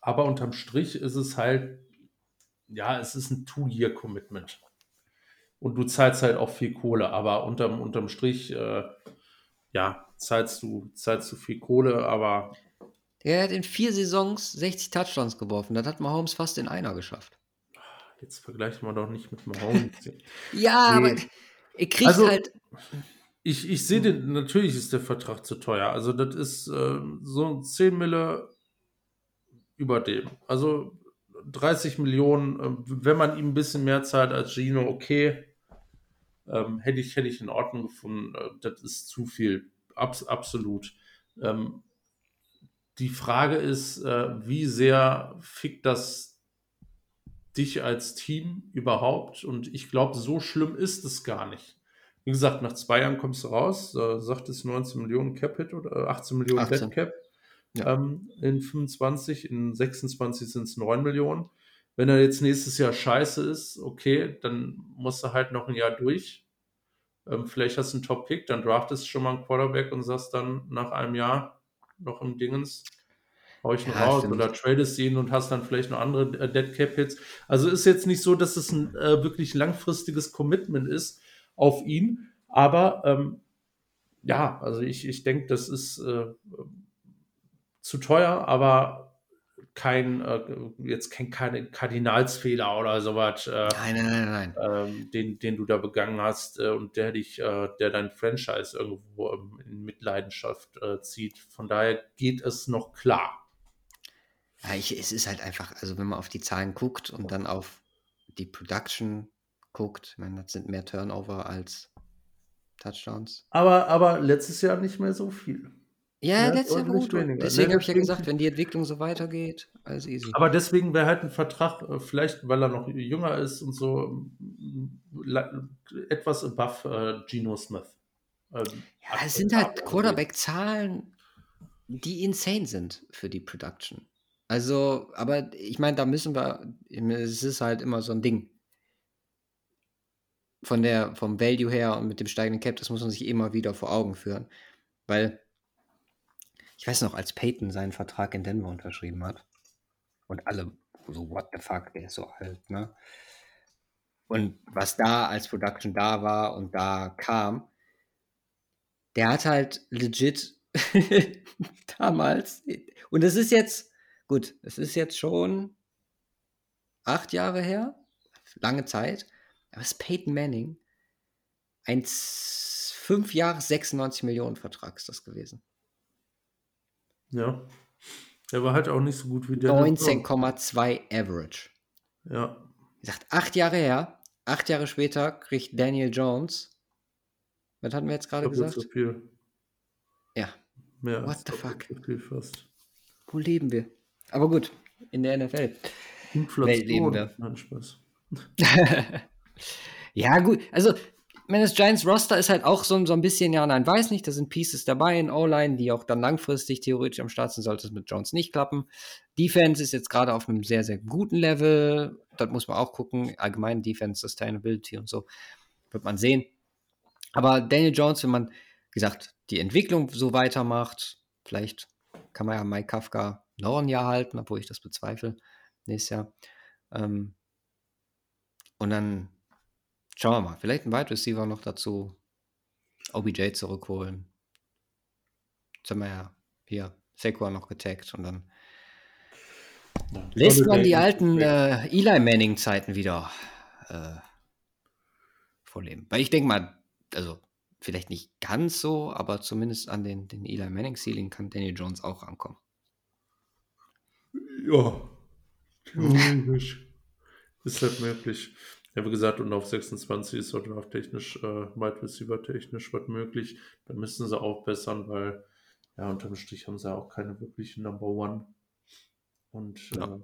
Aber unterm Strich ist es halt, ja, es ist ein Two-Year-Commitment. Und du zahlst halt auch viel Kohle, aber unterm, unterm Strich, äh, ja, zahlst du, zahlst du viel Kohle, aber er hat in vier Saisons 60 Touchdowns geworfen. Das hat Mahomes fast in einer geschafft. Jetzt vergleichen wir doch nicht mit Mahomes. ja, nee. aber er kriegt also, halt. Ich, ich sehe den, natürlich ist der Vertrag zu teuer. Also, das ist äh, so 10 Mille über dem. Also 30 Millionen, äh, wenn man ihm ein bisschen mehr zahlt als Gino, okay. Ähm, hätte, ich, hätte ich in Ordnung gefunden. Äh, das ist zu viel. Abs absolut. Ähm, die Frage ist, äh, wie sehr fickt das dich als Team überhaupt? Und ich glaube, so schlimm ist es gar nicht. Wie gesagt, nach zwei Jahren kommst du raus, äh, sagt es 19 Millionen Cap-Hit oder 18 Millionen 18. Dead Cap. Ja. Ähm, in 25, in 26 sind es 9 Millionen. Wenn er jetzt nächstes Jahr scheiße ist, okay, dann musst du halt noch ein Jahr durch. Ähm, vielleicht hast du einen Top-Pick, dann draftest du schon mal einen Quarterback und sagst dann nach einem Jahr, noch im Dingens, hau ich noch ja, raus stimmt. oder tradest ihn und hast dann vielleicht noch andere äh, Dead Cap Hits. Also ist jetzt nicht so, dass es ein äh, wirklich langfristiges Commitment ist auf ihn, aber ähm, ja, also ich, ich denke, das ist äh, zu teuer, aber kein, äh, jetzt kein, keine Kardinalsfehler oder sowas, äh, nein, nein, nein, nein. Äh, den, den du da begangen hast äh, und der dich, äh, der dein Franchise irgendwo in Mitleidenschaft äh, zieht. Von daher geht es noch klar. Ja, ich, es ist halt einfach, also wenn man auf die Zahlen guckt und dann auf die Production guckt, ich meine, das sind mehr Turnover als Touchdowns. Aber, aber letztes Jahr nicht mehr so viel. Ja, ja letztes Jahr gut. Weniger. Deswegen ne? habe ich ja gesagt, wenn die Entwicklung so weitergeht, alles easy. Aber deswegen wäre halt ein Vertrag, äh, vielleicht weil er noch jünger ist und so, etwas above äh, Geno Smith. Ähm, ja, es sind halt Quarterback-Zahlen, die insane sind für die Production. Also, aber ich meine, da müssen wir, es ist halt immer so ein Ding. Von der, vom Value her und mit dem steigenden Cap, das muss man sich immer wieder vor Augen führen. Weil ich weiß noch, als Peyton seinen Vertrag in Denver unterschrieben hat und alle so, what the fuck, der ist so alt, ne? Und was da als Production da war und da kam, der hat halt legit damals, und das ist jetzt, gut, es ist jetzt schon acht Jahre her, lange Zeit, aber es ist Peyton Manning, ein fünf Jahre 96 Millionen Vertrag ist das gewesen. Ja. Der war halt auch nicht so gut wie der. 19,2 Average. Ja. Wie gesagt, acht Jahre her, acht Jahre später kriegt Daniel Jones. Was hatten wir jetzt gerade gesagt? So viel. Ja. Mehr What the fuck? Fast. Wo leben wir? Aber gut, in der NFL. Inflation. Welt leben wir. Nein, Spaß. ja, gut. Also, meine, das Giants Roster ist halt auch so, so ein bisschen, ja, nein, weiß nicht, da sind Pieces dabei in O-Line, die auch dann langfristig theoretisch am Start sind, sollte es mit Jones nicht klappen. Defense ist jetzt gerade auf einem sehr, sehr guten Level. Das muss man auch gucken. Allgemein Defense, Sustainability und so wird man sehen. Aber Daniel Jones, wenn man, wie gesagt, die Entwicklung so weitermacht, vielleicht kann man ja Mike Kafka noch ein Jahr halten, obwohl ich das bezweifle, nächstes Jahr. Ähm, und dann Schauen wir mal. Vielleicht ein Wide Receiver noch dazu. OBJ zurückholen. Jetzt haben wir ja hier Saquon noch getaggt und dann Ja, Lässt man die alten äh, Eli Manning-Zeiten wieder äh, vorleben? Weil ich denke mal, also vielleicht nicht ganz so, aber zumindest an den, den Eli Manning-Ceiling kann Daniel Jones auch ankommen. Ja, theoretisch ist halt möglich. Ja, wie gesagt, und auf 26 ist auch technisch, äh, Wide Receiver technisch was möglich. Da müssen sie auch bessern, weil ja, unterm Strich haben sie auch keine wirkliche Number One. Und ja. äh,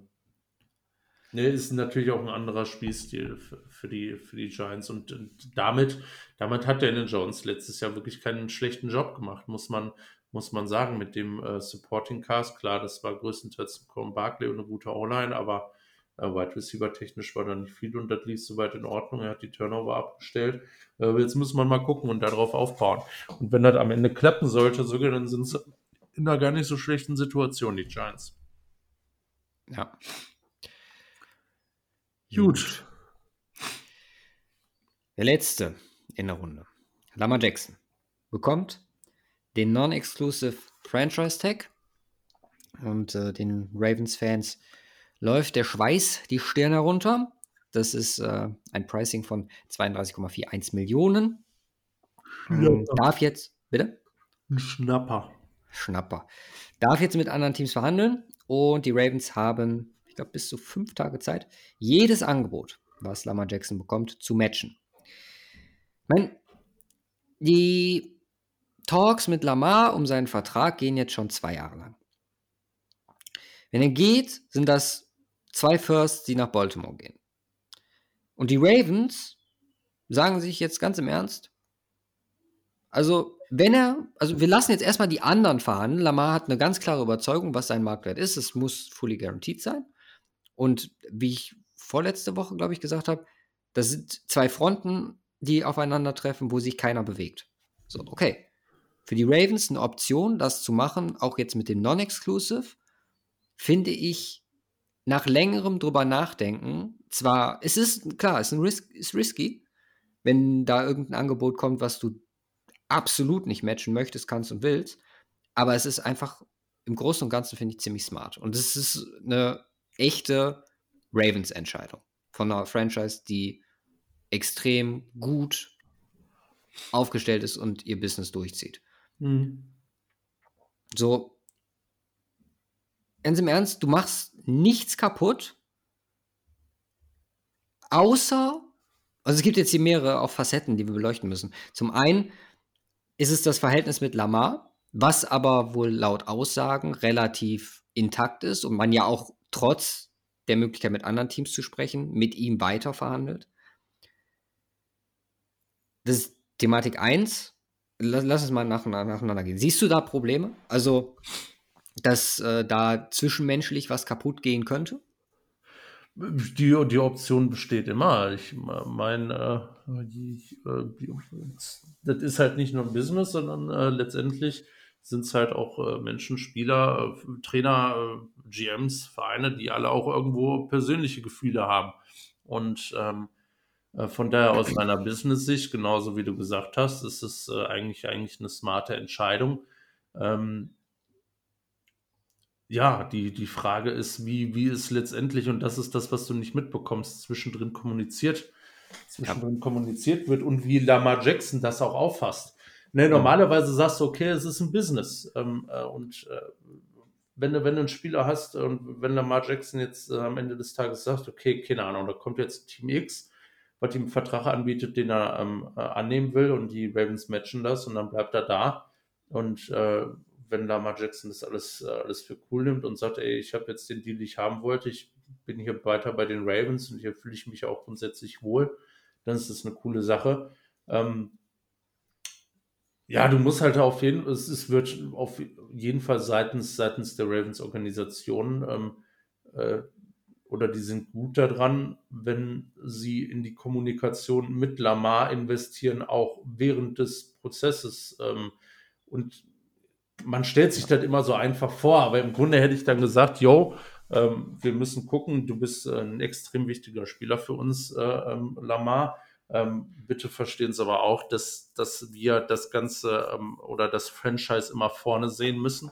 ne, ist natürlich auch ein anderer Spielstil für, für, die, für die Giants. Und, und damit, damit hat Daniel Jones letztes Jahr wirklich keinen schlechten Job gemacht, muss man, muss man sagen, mit dem äh, Supporting Cast. Klar, das war größtenteils Colin Barkley und eine gute O-Line, aber äh, Wide Receiver technisch war da nicht viel und das lief soweit in Ordnung. Er hat die Turnover abgestellt. Äh, jetzt muss man mal gucken und darauf aufbauen. Und wenn das am Ende klappen sollte, sogar dann sind sie in einer gar nicht so schlechten Situation, die Giants. Ja. Gut. Der letzte in der Runde. Lama Jackson bekommt den Non-Exclusive Franchise Tag und äh, den Ravens-Fans läuft der Schweiß die Stirn herunter. Das ist äh, ein Pricing von 32,41 Millionen. Ähm, darf jetzt, bitte? Ein Schnapper. Schnapper. Darf jetzt mit anderen Teams verhandeln und die Ravens haben, ich glaube, bis zu fünf Tage Zeit, jedes Angebot, was Lamar Jackson bekommt, zu matchen. Ich meine, die Talks mit Lamar um seinen Vertrag gehen jetzt schon zwei Jahre lang. Wenn er geht, sind das zwei Firsts, die nach Baltimore gehen. Und die Ravens sagen sich jetzt ganz im Ernst, also wenn er, also wir lassen jetzt erstmal die anderen verhandeln. Lamar hat eine ganz klare Überzeugung, was sein Marktwert ist. Es muss fully guaranteed sein. Und wie ich vorletzte Woche, glaube ich, gesagt habe, das sind zwei Fronten, die aufeinandertreffen, wo sich keiner bewegt. So, okay. Für die Ravens eine Option, das zu machen, auch jetzt mit dem Non-Exclusive, finde ich nach längerem drüber nachdenken, zwar, es ist klar, es ist, Risk, ist risky, wenn da irgendein Angebot kommt, was du absolut nicht matchen möchtest, kannst und willst, aber es ist einfach im Großen und Ganzen finde ich ziemlich smart und es ist eine echte Ravens-Entscheidung von einer Franchise, die extrem gut aufgestellt ist und ihr Business durchzieht. Mhm. So, ganz im Ernst, du machst nichts kaputt, außer, also es gibt jetzt hier mehrere auch Facetten, die wir beleuchten müssen. Zum einen ist es das Verhältnis mit Lamar, was aber wohl laut Aussagen relativ intakt ist und man ja auch trotz der Möglichkeit mit anderen Teams zu sprechen, mit ihm weiter verhandelt. Das ist Thematik 1. Lass, lass uns mal nacheinander gehen. Siehst du da Probleme? Also dass äh, da zwischenmenschlich was kaputt gehen könnte? Die, die Option besteht immer. Ich meine, äh, das ist halt nicht nur ein Business, sondern äh, letztendlich sind es halt auch äh, Menschen, Spieler, äh, Trainer, äh, GMs, Vereine, die alle auch irgendwo persönliche Gefühle haben. Und ähm, äh, von daher aus meiner Business-Sicht, genauso wie du gesagt hast, ist es eigentlich, eigentlich eine smarte Entscheidung. Ähm, ja, die, die Frage ist, wie, wie es letztendlich, und das ist das, was du nicht mitbekommst, zwischendrin kommuniziert, zwischendrin ja. kommuniziert wird und wie Lamar Jackson das auch auffasst. Ne, normalerweise sagst du, okay, es ist ein Business. Ähm, äh, und äh, wenn, du, wenn du einen Spieler hast und wenn Lamar Jackson jetzt äh, am Ende des Tages sagt, okay, keine Ahnung, da kommt jetzt Team X, was ihm einen Vertrag anbietet, den er ähm, äh, annehmen will und die Ravens matchen das und dann bleibt er da. Und äh, wenn Lamar Jackson das alles, äh, alles für cool nimmt und sagt, ey, ich habe jetzt den Deal, den ich haben wollte, ich bin hier weiter bei den Ravens und hier fühle ich mich auch grundsätzlich wohl, dann ist das eine coole Sache. Ähm, ja, du musst halt auf jeden es, es wird auf jeden Fall seitens, seitens der Ravens-Organisation ähm, äh, oder die sind gut daran, wenn sie in die Kommunikation mit Lamar investieren, auch während des Prozesses. Ähm, und man stellt sich das immer so einfach vor, aber im Grunde hätte ich dann gesagt, yo, ähm, wir müssen gucken, du bist äh, ein extrem wichtiger Spieler für uns, äh, ähm, Lamar. Ähm, bitte verstehen Sie aber auch, dass, dass wir das Ganze ähm, oder das Franchise immer vorne sehen müssen.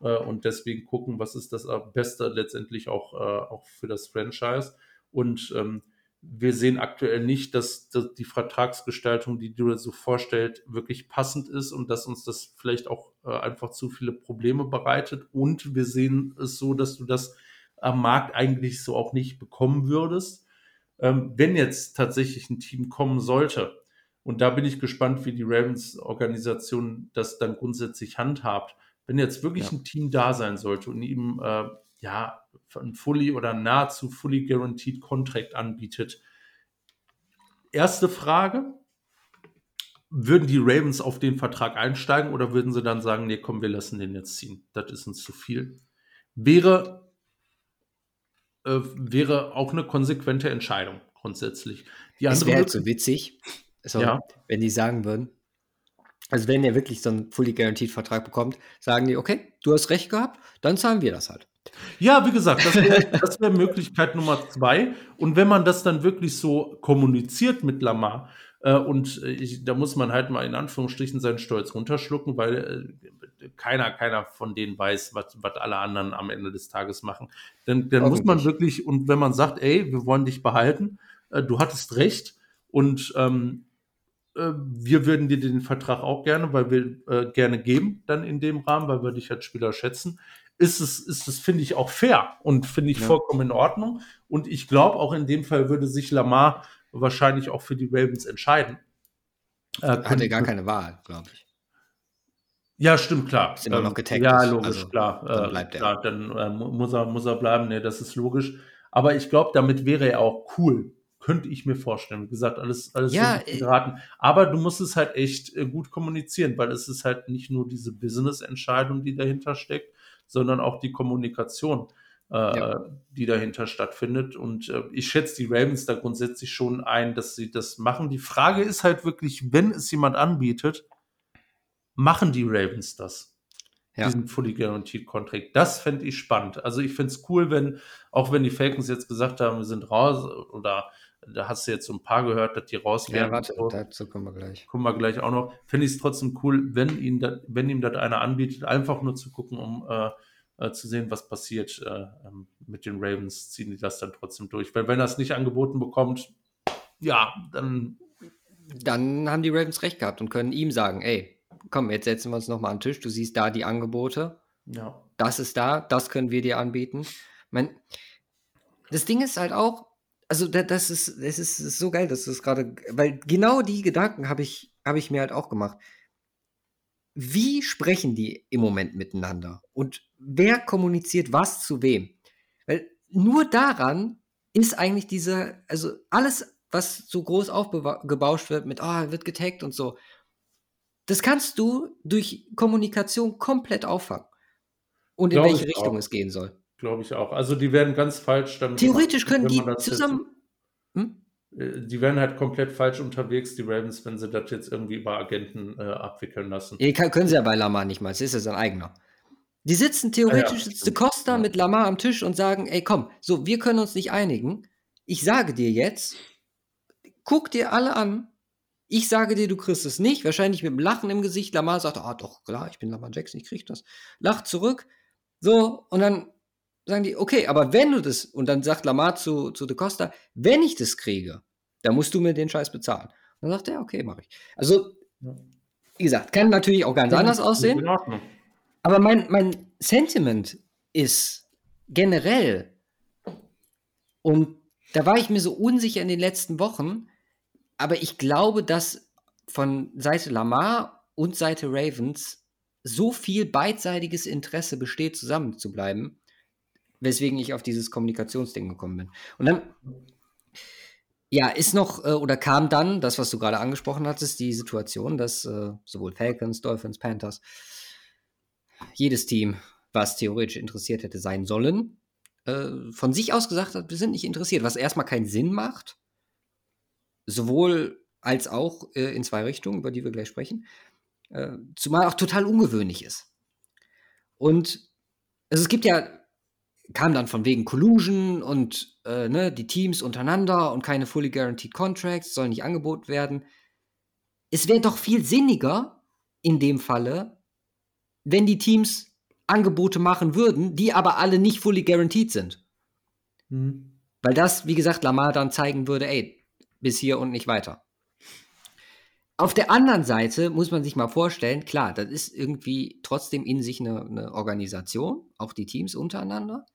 äh, und deswegen gucken, was ist das Beste letztendlich auch, äh, auch für das Franchise. Und ähm, wir sehen aktuell nicht, dass, dass, die Vertragsgestaltung, die du dir so vorstellst, wirklich passend ist und dass uns das vielleicht auch äh, einfach zu viele Probleme bereitet. Und wir sehen es so, dass du das am Markt eigentlich so auch nicht bekommen würdest. Ähm, wenn jetzt tatsächlich ein Team kommen sollte, und da bin ich gespannt, wie die Ravens-Organisation das dann grundsätzlich handhabt, wenn jetzt wirklich ja. ein Team da sein sollte und ihm äh, ja ein fully oder nahezu fully guaranteed Contract anbietet. Erste Frage, würden die Ravens auf den Vertrag einsteigen oder würden sie dann sagen, nee, komm, wir lassen den jetzt ziehen? Das ist uns zu viel. Wäre, äh, wäre auch eine konsequente Entscheidung grundsätzlich. Die es wäre halt so witzig, so, ja. wenn die sagen würden, also wenn er wirklich so einen Fully Guaranteed Vertrag bekommt, sagen die, okay, du hast recht gehabt, dann zahlen wir das halt. Ja, wie gesagt, das wäre wär Möglichkeit Nummer zwei. Und wenn man das dann wirklich so kommuniziert mit Lamar, äh, und ich, da muss man halt mal in Anführungsstrichen seinen Stolz runterschlucken, weil äh, keiner, keiner von denen weiß, was, was alle anderen am Ende des Tages machen. Dann, dann muss man wirklich, und wenn man sagt, ey, wir wollen dich behalten, äh, du hattest recht, und ähm, äh, wir würden dir den Vertrag auch gerne, weil wir äh, gerne geben, dann in dem Rahmen, weil wir dich als Spieler schätzen. Ist es, ist es, finde ich, auch fair und finde ich ja. vollkommen in Ordnung. Und ich glaube, auch in dem Fall würde sich Lamar wahrscheinlich auch für die Ravens entscheiden. Äh, Hat er gar keine Wahl, glaube ich. Ja, stimmt, klar. Sind ähm, noch getaggt. Ja, logisch, also, klar. Dann bleibt äh, er. Klar, dann äh, muss, er, muss er bleiben. Nee, das ist logisch. Aber ich glaube, damit wäre er auch cool könnte ich mir vorstellen. Wie gesagt, alles, alles ja, so geraten. Aber du musst es halt echt äh, gut kommunizieren, weil es ist halt nicht nur diese Business-Entscheidung, die dahinter steckt, sondern auch die Kommunikation, äh, ja. die dahinter stattfindet. Und äh, ich schätze die Ravens da grundsätzlich schon ein, dass sie das machen. Die Frage ist halt wirklich, wenn es jemand anbietet, machen die Ravens das? ja. diesen Fully Guaranteed Contract. Das fände ich spannend. Also ich finde es cool, wenn, auch wenn die Falcons jetzt gesagt haben, wir sind raus oder da hast du jetzt so ein paar gehört, dass die raus werden. Ja, warte, so. dazu kommen wir gleich. Kommen wir gleich auch noch. Finde ich es trotzdem cool, wenn, ihn dat, wenn ihm das einer anbietet, einfach nur zu gucken, um äh, äh, zu sehen, was passiert äh, ähm, mit den Ravens, ziehen die das dann trotzdem durch. Weil wenn er es nicht angeboten bekommt, ja, dann. Dann haben die Ravens recht gehabt und können ihm sagen, ey, komm, jetzt setzen wir uns nochmal an den Tisch, du siehst da die Angebote. Ja. Das ist da, das können wir dir anbieten. Mein, das Ding ist halt auch, also das ist, das ist, ist so geil, dass das gerade, weil genau die Gedanken habe ich, habe ich mir halt auch gemacht. Wie sprechen die im Moment miteinander? Und wer kommuniziert was zu wem? Weil nur daran ist eigentlich diese, also alles, was so groß aufgebauscht wird mit, ah, oh, wird getaggt und so, das kannst du durch Kommunikation komplett auffangen. Und in Glaube welche Richtung auch. es gehen soll. Glaube ich auch. Also die werden ganz falsch damit. Theoretisch können die zusammen. Hm? Äh, die werden halt komplett falsch unterwegs, die Ravens, wenn sie das jetzt irgendwie über Agenten äh, abwickeln lassen. Ja, können sie ja bei Lamar nicht mal, es ist ja sein eigener. Die sitzen theoretisch, ja, sitzt Costa ja. mit Lamar am Tisch und sagen, ey komm, so, wir können uns nicht einigen. Ich sage dir jetzt, guck dir alle an, ich sage dir, du kriegst es nicht. Wahrscheinlich mit einem Lachen im Gesicht. Lamar sagt, ah, doch, klar, ich bin Lamar Jackson, ich krieg das. Lacht zurück. So, und dann sagen die, okay, aber wenn du das, und dann sagt Lamar zu, zu De Costa, wenn ich das kriege, dann musst du mir den Scheiß bezahlen. Und dann sagt er, okay, mache ich. Also, wie gesagt, kann natürlich auch ganz anders aussehen. Aber mein, mein Sentiment ist generell, und da war ich mir so unsicher in den letzten Wochen, aber ich glaube, dass von Seite Lamar und Seite Ravens so viel beidseitiges Interesse besteht, zusammenzubleiben, weswegen ich auf dieses Kommunikationsding gekommen bin. Und dann, ja, ist noch äh, oder kam dann das, was du gerade angesprochen hattest, die Situation, dass äh, sowohl Falcons, Dolphins, Panthers, jedes Team, was theoretisch interessiert hätte sein sollen, äh, von sich aus gesagt hat, wir sind nicht interessiert, was erstmal keinen Sinn macht, sowohl als auch äh, in zwei Richtungen, über die wir gleich sprechen. Äh, zumal auch total ungewöhnlich ist. Und also es gibt ja, kam dann von wegen Collusion und äh, ne, die Teams untereinander und keine fully guaranteed Contracts sollen nicht angeboten werden. Es wäre doch viel sinniger in dem Falle, wenn die Teams Angebote machen würden, die aber alle nicht fully guaranteed sind. Mhm. Weil das, wie gesagt, Lamar dann zeigen würde, ey, bis hier und nicht weiter. Auf der anderen Seite muss man sich mal vorstellen, klar, das ist irgendwie trotzdem in sich eine, eine Organisation, auch die Teams untereinander.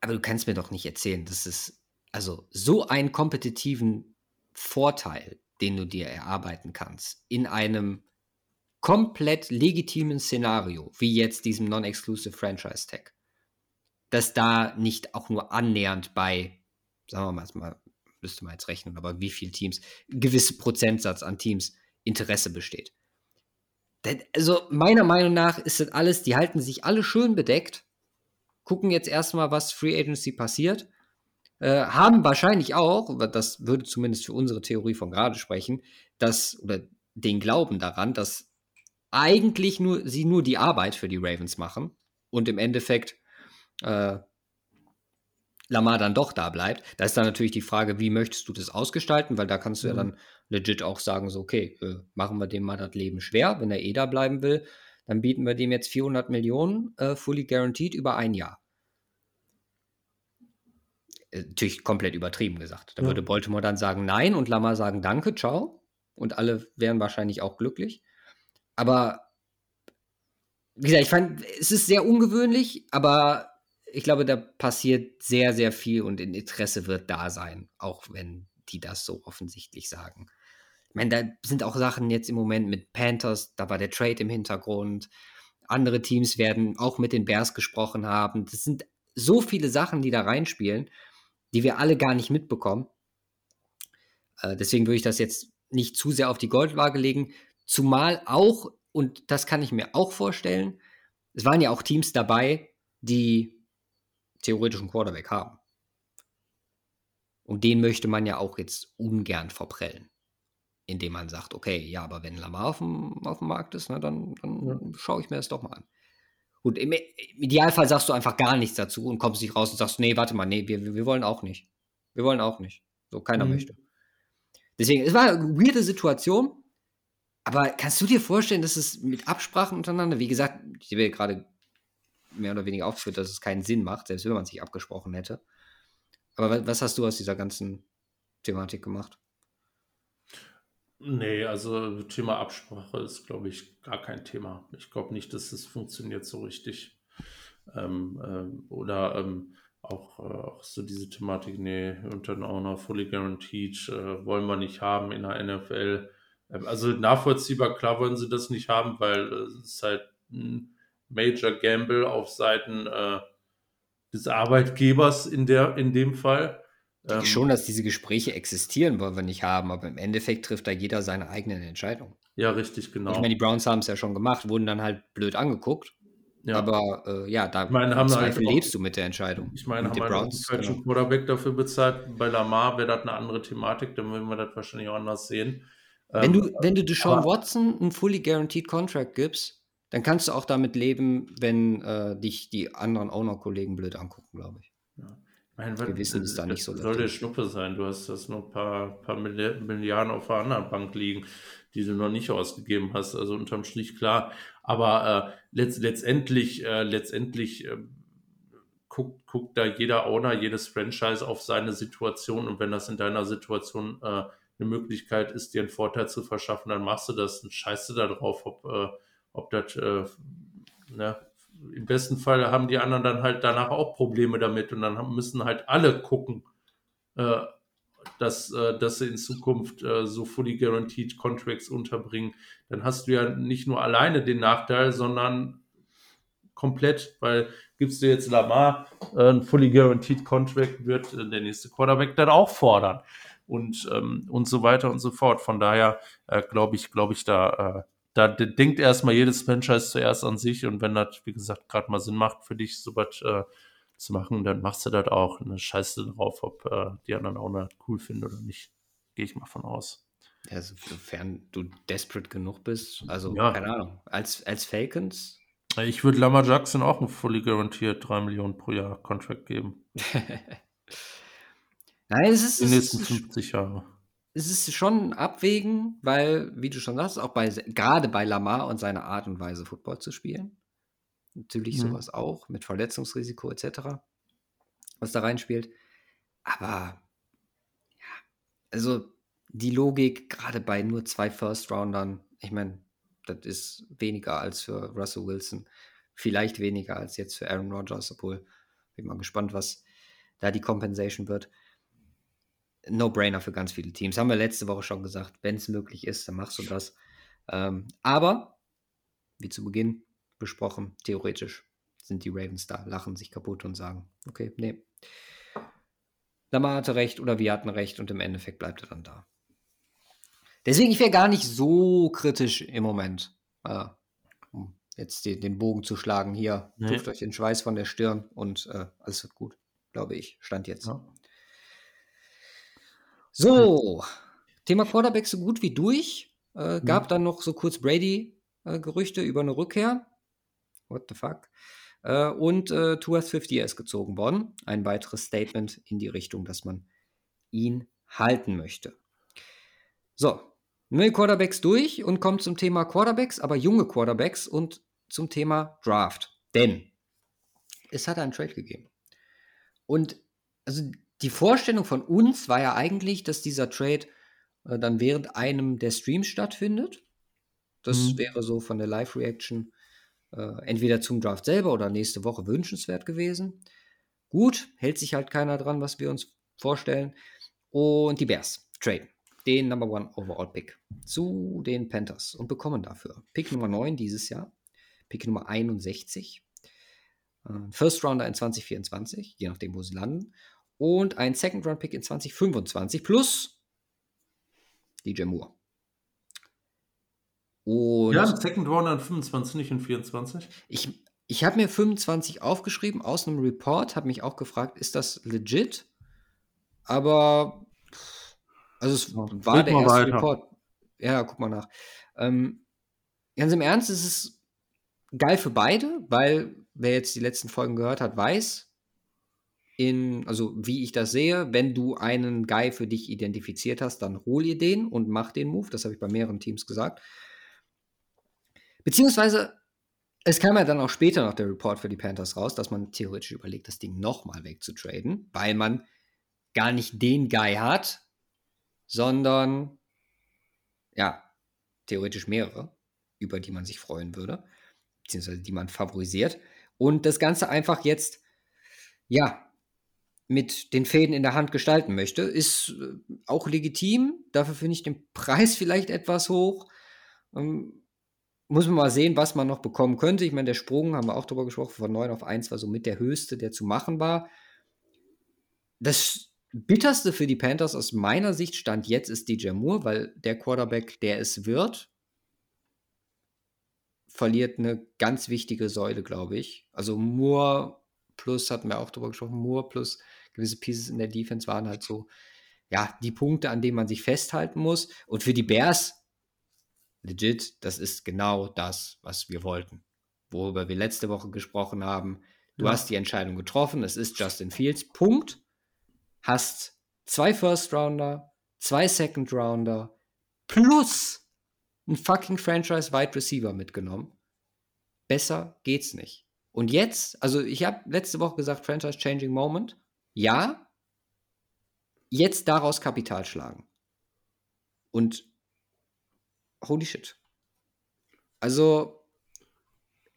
Aber du kannst mir doch nicht erzählen, dass es also so einen kompetitiven Vorteil, den du dir erarbeiten kannst, in einem komplett legitimen Szenario, wie jetzt diesem Non-Exclusive Franchise Tag, dass da nicht auch nur annähernd bei, sagen wir mal, müsste man jetzt rechnen, aber wie viele Teams, ein gewisser Prozentsatz an Teams Interesse besteht. Also meiner Meinung nach ist das alles, die halten sich alle schön bedeckt, gucken jetzt erstmal, was Free Agency passiert, äh, haben wahrscheinlich auch, das würde zumindest für unsere Theorie von gerade sprechen, dass, oder den Glauben daran, dass eigentlich nur sie nur die Arbeit für die Ravens machen und im Endeffekt äh, Lamar dann doch da bleibt. Da ist dann natürlich die Frage, wie möchtest du das ausgestalten, weil da kannst du mhm. ja dann legit auch sagen, so, okay, äh, machen wir dem mal das Leben schwer, wenn er eh da bleiben will, dann bieten wir dem jetzt 400 Millionen äh, fully guaranteed über ein Jahr. Äh, natürlich komplett übertrieben gesagt. Da ja. würde Baltimore dann sagen nein und Lamar sagen danke, ciao. Und alle wären wahrscheinlich auch glücklich. Aber wie gesagt, ich fand, es ist sehr ungewöhnlich, aber ich glaube, da passiert sehr, sehr viel und Interesse wird da sein, auch wenn die das so offensichtlich sagen. Ich meine, da sind auch Sachen jetzt im Moment mit Panthers, da war der Trade im Hintergrund. Andere Teams werden auch mit den Bears gesprochen haben. Das sind so viele Sachen, die da reinspielen, die wir alle gar nicht mitbekommen. Äh, deswegen würde ich das jetzt nicht zu sehr auf die Goldwaage legen. Zumal auch, und das kann ich mir auch vorstellen, es waren ja auch Teams dabei, die theoretischen Quarterback haben. Und den möchte man ja auch jetzt ungern verprellen. Indem man sagt, okay, ja, aber wenn Lamar auf dem, auf dem Markt ist, ne, dann, dann ja. schaue ich mir das doch mal an. Gut, im, im, Idealfall sagst du einfach gar nichts dazu und kommst nicht raus und sagst, nee, warte mal, nee, wir, wir wollen auch nicht. Wir wollen auch nicht. So, keiner mhm. möchte. Deswegen, es war eine weirde Situation, aber kannst du dir vorstellen, dass es mit Absprachen untereinander, wie gesagt, ich habe gerade mehr oder weniger aufgeführt, dass es keinen Sinn macht, selbst wenn man sich abgesprochen hätte. Aber was hast du aus dieser ganzen Thematik gemacht? Nee, also Thema Absprache ist, glaube ich, gar kein Thema. Ich glaube nicht, dass es funktioniert so richtig. Ähm, ähm, oder ähm, auch, äh, auch so diese Thematik, nee, und dann auch noch fully guaranteed, äh, wollen wir nicht haben in der NFL. Ähm, also nachvollziehbar, klar wollen sie das nicht haben, weil äh, es ist halt ein Major Gamble auf Seiten äh, des Arbeitgebers in, der, in dem Fall. Ich denke ähm, schon, dass diese Gespräche existieren, wollen wir nicht haben, aber im Endeffekt trifft da jeder seine eigenen Entscheidungen. Ja, richtig, genau. Ich meine, die Browns haben es ja schon gemacht, wurden dann halt blöd angeguckt. Ja. Aber äh, ja, da ich meine, haben Zweifel halt lebst du mit der Entscheidung. Ich meine, haben halt Browns, falschen genau. Quarterback dafür bezahlt. Bei Lamar wäre das eine andere Thematik, dann würden wir das wahrscheinlich auch anders sehen. Wenn du, ähm, wenn du Deshaun Watson einen fully guaranteed Contract gibst, dann kannst du auch damit leben, wenn äh, dich die anderen Owner-Kollegen blöd angucken, glaube ich. Ja. Mein, Wir wissen es da nicht so. Soll der Schnuppe sein? Du hast das noch ein paar, paar Milliarden auf der anderen Bank liegen, die du noch nicht ausgegeben hast. Also unterm Strich klar. Aber äh, letzt, letztendlich, äh, letztendlich äh, guckt, guckt da jeder Owner, jedes Franchise auf seine Situation. Und wenn das in deiner Situation äh, eine Möglichkeit ist, dir einen Vorteil zu verschaffen, dann machst du das und scheißt du da drauf, ob äh, ob das, äh, ne, im besten Fall haben die anderen dann halt danach auch Probleme damit und dann müssen halt alle gucken, äh, dass, äh, dass sie in Zukunft äh, so fully guaranteed Contracts unterbringen. Dann hast du ja nicht nur alleine den Nachteil, sondern komplett, weil gibst du jetzt Lamar äh, ein fully guaranteed Contract, wird äh, der nächste Quarterback dann auch fordern und, ähm, und so weiter und so fort. Von daher äh, glaube ich, glaube ich da da denkt erstmal jedes Franchise zuerst an sich und wenn das, wie gesagt, gerade mal Sinn macht für dich, so was äh, zu machen, dann machst du das auch. Und dann scheißt du drauf, ob äh, die anderen auch nicht cool finden oder nicht. Gehe ich mal von aus. Ja, sofern du desperate genug bist, also ja. keine Ahnung, als, als Falcons. Ich würde Lamar Jackson auch ein fully garantiert 3 Millionen pro Jahr Contract geben. Nein, es ist. Die nächsten 50 Jahre. Es ist schon ein Abwägen, weil, wie du schon sagst, auch bei, gerade bei Lamar und seiner Art und Weise, Football zu spielen. Natürlich Mhm. sowas auch, mit Verletzungsrisiko etc., was da reinspielt. Aber ja, also die Logik, gerade bei nur zwei First-Roundern, ich meine, das ist weniger als für Russell Wilson. Vielleicht weniger als jetzt für Aaron Rodgers, obwohl bin mal gespannt, was da die Compensation wird. No-brainer für ganz viele Teams. Haben wir letzte Woche schon gesagt. Wenn es möglich ist, dann machst du das. Ähm, aber, wie zu Beginn besprochen, theoretisch sind die Ravens da, lachen sich kaputt und sagen, okay, nee. Lamar hatte recht oder wir hatten recht und im Endeffekt bleibt er dann da. Deswegen, ich wäre gar nicht so kritisch im Moment, äh, um jetzt die, den Bogen zu schlagen. Hier, Nee. tupft euch den Schweiß von der Stirn und äh, alles wird gut, glaube ich. Stand jetzt. Ja. So, Thema Quarterback so gut wie durch. Äh, gab dann noch so kurz Brady-Gerüchte über eine Rückkehr. What the fuck? Äh, und äh, Tuas 50 ist gezogen worden. Ein weiteres Statement in die Richtung, dass man ihn halten möchte. So, neue Quarterbacks durch und kommt zum Thema Quarterbacks, aber junge Quarterbacks und zum Thema Draft. Denn es hat einen Trade gegeben. Und also die Vorstellung von uns war ja eigentlich, dass dieser Trade äh, dann während einem der Streams stattfindet. Das Mhm. wäre so von der Live-Reaction äh, entweder zum Draft selber oder nächste Woche wünschenswert gewesen. Gut, hält sich halt keiner dran, was wir uns vorstellen. Und die Bears traden den Number One Overall Pick zu den Panthers und bekommen dafür Pick Nummer 9 dieses Jahr, Pick Nummer 61, äh, First Rounder in 2024, je nachdem, wo sie landen, und ein Second Round Pick in 2025 plus DJ Moore. Und Ja, ein Second Rounder in 25, nicht in 24. ich, ich habe mir 25 aufgeschrieben aus einem Report, habe mich auch gefragt, ist das legit? Aber also es Ja, war der erste weiter. Report. Ja, guck mal nach. Ähm, ganz im Ernst, es ist geil für beide, weil wer jetzt die letzten Folgen gehört hat, weiß, in, also wie ich das sehe, wenn du einen Guy für dich identifiziert hast, dann hol ihr den und mach den Move. Das habe ich bei mehreren Teams gesagt. Beziehungsweise, es kam ja dann auch später noch der Report für die Panthers raus, dass man theoretisch überlegt, das Ding nochmal wegzutraden, weil man gar nicht den Guy hat, sondern ja, theoretisch mehrere, über die man sich freuen würde, beziehungsweise die man favorisiert. Und das Ganze einfach jetzt, ja, mit den Fäden in der Hand gestalten möchte, ist äh, auch legitim. Dafür finde ich den Preis vielleicht etwas hoch. Ähm, muss man mal sehen, was man noch bekommen könnte. Ich meine, der Sprung, haben wir auch drüber gesprochen, von 9 auf 1 war so mit der höchste, der zu machen war. Das bitterste für die Panthers aus meiner Sicht stand jetzt ist DJ Moore, weil der Quarterback, der es wird, verliert eine ganz wichtige Säule, glaube ich. Also Moore plus, hatten wir auch drüber gesprochen, Moore plus gewisse Pieces in der Defense waren halt so, ja, die Punkte, an denen man sich festhalten muss. Und für die Bears, legit, das ist genau das, was wir wollten. Worüber wir letzte Woche gesprochen haben. Du Ja. hast die Entscheidung getroffen, es ist Justin Fields, Punkt. Hast zwei First Rounder, zwei Second Rounder plus einen fucking Franchise Wide Receiver mitgenommen. Besser geht's nicht. Und jetzt, also ich habe letzte Woche gesagt, Franchise Changing Moment. Ja. Jetzt daraus Kapital schlagen. Und holy shit. Also,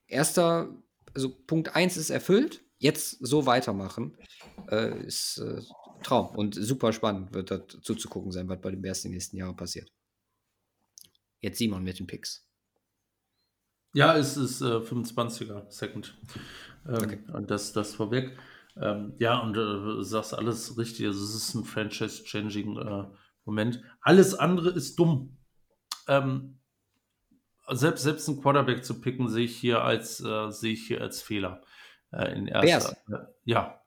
erster, also Punkt 1 ist erfüllt. Jetzt so weitermachen, äh, ist äh, Traum. Und super spannend wird das zuzugucken sein, was bei den Bears die nächsten Jahre passiert. Jetzt Simon mit den Picks. Ja, es ist äh, 25er Second. Ähm, Okay. Und das, das vorweg. Ähm, ja, und äh, du sagst alles richtig. Also, es ist ein Franchise-Changing äh, Moment. Alles andere ist dumm. Ähm, selbst, selbst einen Quarterback zu picken, sehe ich hier als, äh, sehe ich hier als Fehler. Äh, in erster, äh, ja.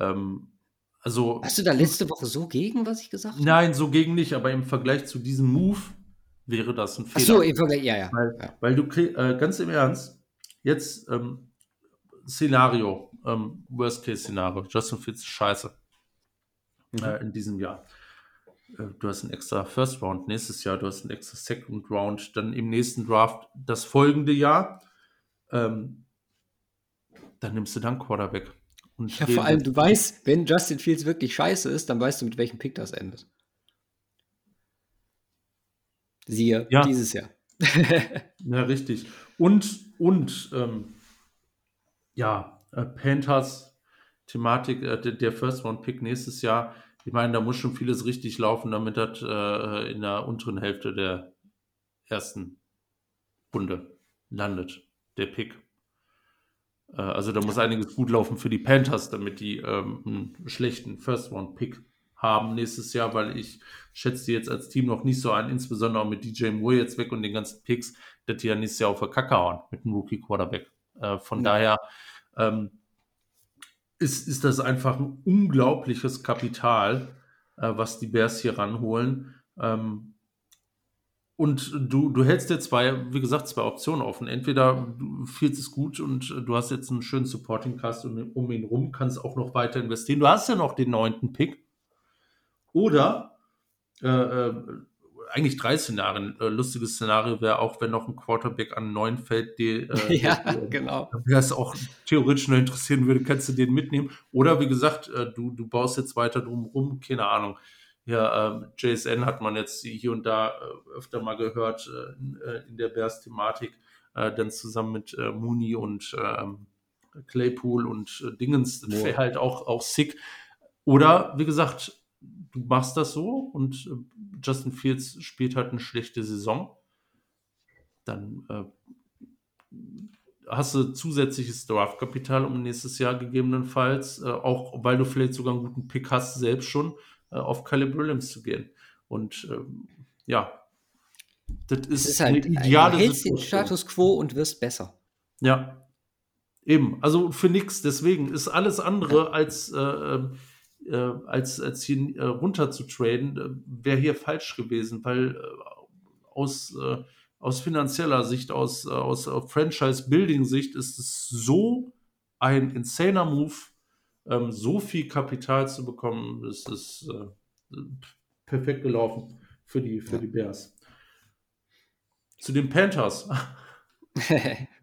Ähm, also, Warst du da letzte Woche so gegen, was ich gesagt habe? nein, so gegen nicht, aber im Vergleich zu diesem Move wäre das ein Ach Fehler. so, im Vergleich, ja, ja. Weil, ja. weil du äh, ganz im Ernst, jetzt ähm, Szenario, ähm, Worst-Case-Szenario, Justin Fields ist scheiße Mhm. äh, in diesem Jahr. äh, du hast einen extra First Round nächstes Jahr, du hast einen extra Second Round, dann im nächsten Draft das folgende Jahr. Ähm, dann nimmst du dann Quarterback. Und ja, vor allem, du weißt, wenn Justin Fields wirklich scheiße ist, dann weißt du, mit welchem Pick das endet. Siehe ja. dieses Jahr. ja, richtig. Und, und ähm, ja, äh, Panthers Thematik, äh, der, der First Round Pick nächstes Jahr. Ich meine, da muss schon vieles richtig laufen, damit das äh, in der unteren Hälfte der ersten Runde landet, der Pick. Äh, also da muss einiges gut laufen für die Panthers, damit die ähm, einen schlechten First Round Pick haben nächstes Jahr, weil ich schätze die jetzt als Team noch nicht so ein, insbesondere auch mit DJ Moore jetzt weg und den ganzen Picks, dass die ja nächstes Jahr auf der Kacke hauen mit einem Rookie Quarterback. Äh, von ja. daher ähm, ist, ist das einfach ein unglaubliches Kapital, äh, was die Bears hier ranholen. Ähm, und du, du hältst dir zwei, wie gesagt, zwei Optionen offen. Entweder du fühlst es gut und du hast jetzt einen schönen Supporting Cast und um ihn rum kannst auch noch weiter investieren. Du hast ja noch den neunten Pick. Oder äh, äh, eigentlich drei Szenarien. Äh, lustiges Szenario wäre auch, wenn noch ein Quarterback an neun fällt, die, äh, ja, die, genau. Wer es auch theoretisch nur interessieren würde, kannst du den mitnehmen. Oder wie gesagt, äh, du, du baust jetzt weiter drum rum, keine Ahnung. Ja, ähm, JSN hat man jetzt hier und da äh, öfter mal gehört äh, in, äh, in, der Bears-Thematik, dann zusammen mit Mooney und ähm, Claypool und Dingens, das wäre halt auch, auch sick. Oder wie gesagt, du machst das so und äh, Justin Fields spielt halt eine schlechte Saison, dann äh, hast du zusätzliches Draftkapital um nächstes Jahr gegebenenfalls, äh, auch weil du vielleicht sogar einen guten Pick hast, selbst schon äh, auf Caleb Williams zu gehen. Und ähm, ja, das ist, ist halt, eine ideale hältst den Status quo und wirst besser. Ja, eben. Also für nichts. Deswegen ist alles andere als äh, als, als hier äh, runter zu traden, äh, wäre hier falsch gewesen, weil äh, aus, äh, aus finanzieller Sicht, aus, aus Franchise-Building-Sicht ist es so ein insaner Move, ähm, so viel Kapital zu bekommen. Das ist perfekt gelaufen für die, für ja. die Bears. Zu den Panthers.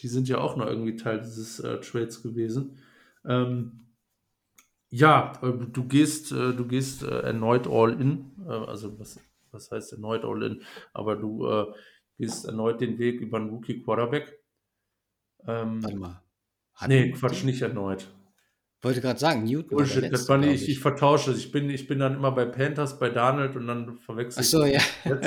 die sind ja auch noch irgendwie Teil dieses äh, Trades gewesen. Ähm, ja, äh, du gehst, äh, du gehst äh, erneut all in. Also was, was heißt erneut all in? Aber du äh, gehst erneut den Weg über einen Rookie Quarterback. Ähm, Warte mal. Hat nee, Quatsch, nicht erneut. Wollte gerade sagen, Newton. Bullshit, letzte, das war nicht, ich. ich vertausche. Ich bin, ich bin dann immer bei Panthers, bei Donald und dann verwechsel Ach so, ja.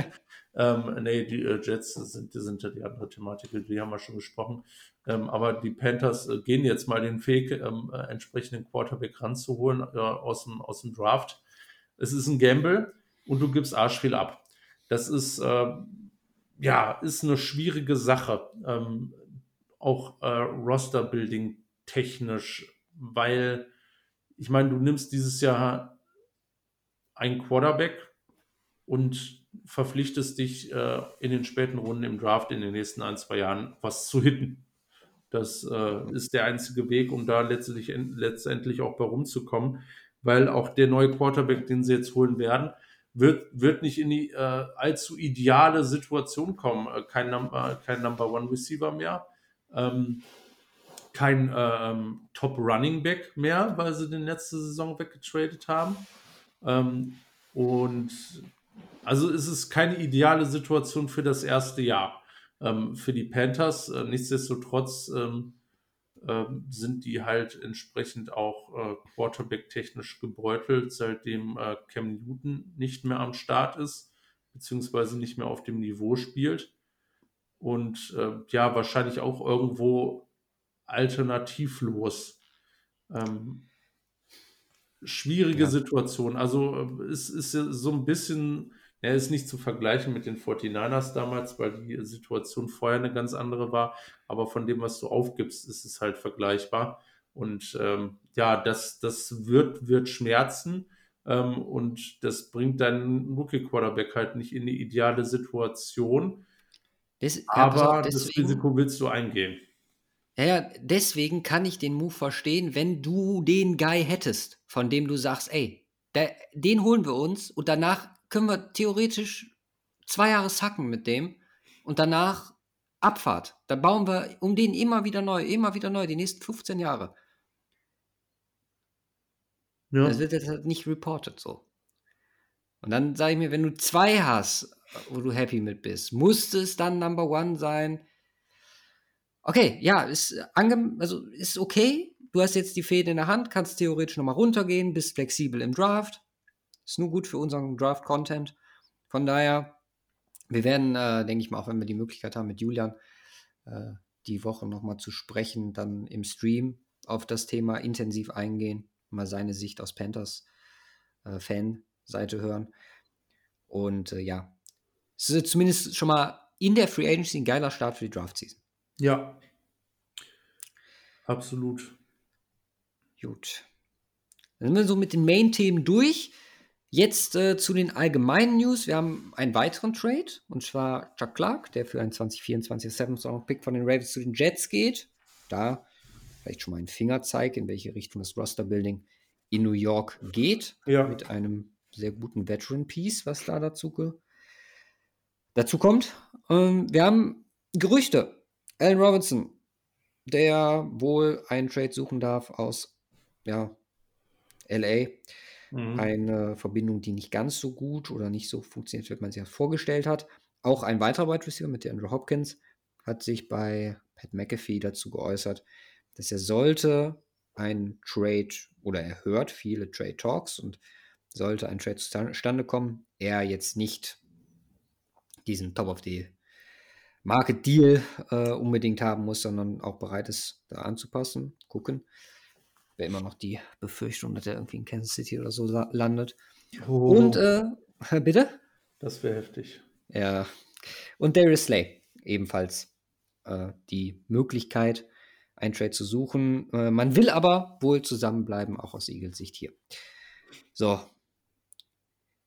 Ähm, nee, die äh, Jets sind, sind ja die andere Thematik, die haben wir schon gesprochen. Ähm, aber die Panthers äh, gehen jetzt mal den Weg, ähm, äh, entsprechenden Quarterback ranzuholen äh, aus, dem, aus dem Draft. Es ist ein Gamble und du gibst arsch viel ab. Das ist, äh, ja, ist eine schwierige Sache. Ähm, auch äh, Roster-Building technisch, weil ich meine, du nimmst dieses Jahr einen Quarterback und verpflichtest dich äh, in den späten Runden im Draft in den nächsten ein, zwei Jahren was zu hitten. Das äh, ist der einzige Weg, um da letztlich, letztendlich auch bei rumzukommen, weil auch der neue Quarterback, den sie jetzt holen werden, wird, wird nicht in die äh, allzu ideale Situation kommen. Äh, kein, Number, kein Number One Receiver mehr, ähm, kein ähm, Top Running Back mehr, weil sie den letzte Saison weggetradet haben. Ähm, und also es ist keine ideale Situation für das erste Jahr ähm, für die Panthers. Äh, nichtsdestotrotz ähm, äh, sind die halt entsprechend auch äh, Quarterback-technisch gebeutelt, seitdem äh, Cam Newton nicht mehr am Start ist, beziehungsweise nicht mehr auf dem Niveau spielt. Und äh, ja, wahrscheinlich auch irgendwo alternativlos. Ähm, schwierige ja. Situation. Also es ist so ein bisschen er ist nicht zu vergleichen mit den 49ers damals, weil die Situation vorher eine ganz andere war. Aber von dem, was du aufgibst, ist es halt vergleichbar. Und ähm, ja, das, das wird, wird schmerzen. Ähm, und das bringt deinen Rookie-Quarterback halt nicht in die ideale Situation. Das, aber deswegen, das Risiko willst du eingehen. Ja, deswegen kann ich den Move verstehen, wenn du den Guy hättest, von dem du sagst, ey, Der, den holen wir uns und danach können wir theoretisch zwei Jahre sacken mit dem und danach Abfahrt. Dann bauen wir um den immer wieder neu, immer wieder neu, die nächsten 15 Jahre. Ja. Das wird jetzt halt nicht reported so. Und dann sage ich mir, wenn du zwei hast, wo du happy mit bist, muss es dann Number One sein. Okay, ja, ist, ange also ist okay. Du hast jetzt die Fäden in der Hand, kannst theoretisch nochmal runtergehen, bist flexibel im Draft. Ist nur gut für unseren Draft-Content. Von daher, wir werden, äh, denke ich mal, auch wenn wir die Möglichkeit haben, mit Julian äh, die Woche nochmal zu sprechen, dann im Stream auf das Thema intensiv eingehen, mal seine Sicht aus Panthers äh, Fan-Seite hören. Und äh, ja, es ist zumindest schon mal in der Free Agency ein geiler Start für die Draft-Season. Ja, absolut. Gut. Dann sind wir so mit den Main-Themen durch. Jetzt äh, zu den allgemeinen News. Wir haben einen weiteren Trade und zwar Chuck Clark, der für einen 2024 Seventh Round Pick von den Ravens zu den Jets geht. Da vielleicht schon mal ein Fingerzeig, in welche Richtung das Roster Building in New York geht. Ja. Mit einem sehr guten Veteran Piece, was da dazu, dazu kommt. Ähm, wir haben Gerüchte. Allen Robinson, der wohl einen Trade suchen darf aus ja, LA. Mhm. Eine Verbindung, die nicht ganz so gut oder nicht so funktioniert, wie man sich das vorgestellt hat. Auch ein weiterer Wide Receiver mit der Andrew Hopkins hat sich bei Pat McAfee dazu geäußert, dass er sollte ein Trade oder er hört viele Trade Talks und sollte ein Trade zustande kommen, er jetzt nicht diesen Top of the Market Deal äh, unbedingt haben muss, sondern auch bereit ist, da anzupassen, gucken wäre immer noch die Befürchtung, dass er irgendwie in Kansas City oder so landet. Oh. Und, äh, bitte? Das wäre heftig. Ja. Und Darius Slay ebenfalls äh, die Möglichkeit, einen Trade zu suchen. Äh, man will aber wohl zusammenbleiben, auch aus Eagles Sicht hier. So.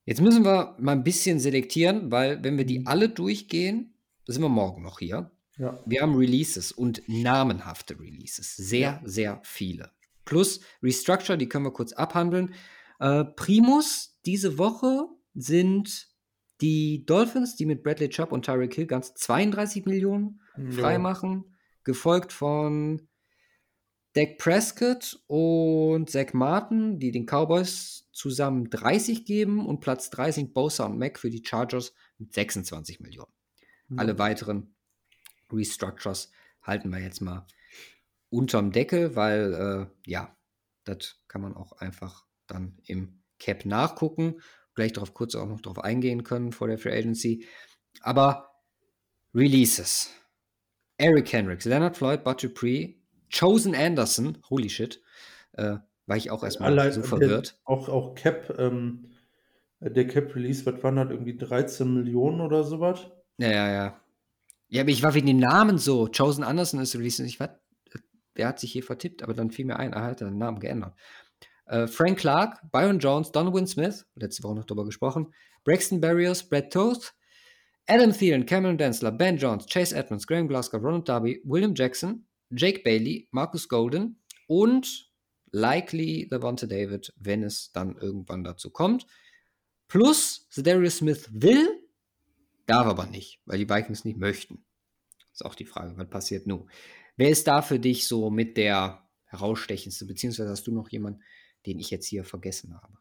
Jetzt müssen wir mal ein bisschen selektieren, weil wenn wir die mhm. alle durchgehen, da sind wir morgen noch hier. Ja. Wir haben Releases und namenhafte Releases. Sehr, ja. sehr viele plus Restructure, die können wir kurz abhandeln. Äh, Primus diese Woche sind die Dolphins, die mit Bradley Chubb und Tyreek Hill ganz 32 Millionen freimachen, ja. gefolgt von Dak Prescott und Zach Martin, die den Cowboys zusammen 30 geben und Platz 3 sind Bosa und Mac für die Chargers mit 26 Millionen. Ja. Alle weiteren Restructures halten wir jetzt mal unterm Deckel, weil äh, ja, das kann man auch einfach dann im Cap nachgucken. Gleich darauf kurz auch noch darauf eingehen können vor der Free Agency. Aber Releases. Eric Hendricks, Leonard Floyd, Bud Dupree, Chosen Anderson, holy shit, äh, war ich auch erstmal Allein, so verwirrt. Der, auch, auch Cap, ähm, der Cap Release, was waren das, irgendwie 13 Millionen oder sowas? Ja, ja, ja. Ja, aber ich war wegen den Namen so. Chosen Anderson ist Release. Ich war, wer hat sich hier vertippt? Aber dann fiel mir ein, er hat den Namen geändert. Äh, Frank Clark, Byron Jones, Donovan Smith, letzte Woche noch darüber gesprochen, Braxton Barrios, Brett Toth, Adam Thielen, Cameron Densler, Ben Jones, Chase Edmonds, Graham Glasgow, Ronald Darby, William Jackson, Jake Bailey, Marcus Golden und likely Devonta David, wenn es dann irgendwann dazu kommt. Plus, Darius Smith will, darf aber nicht, weil die Vikings nicht möchten. Ist auch die Frage, was passiert nun? Wer ist da für dich so mit der herausstechendste, beziehungsweise hast du noch jemanden, den ich jetzt hier vergessen habe?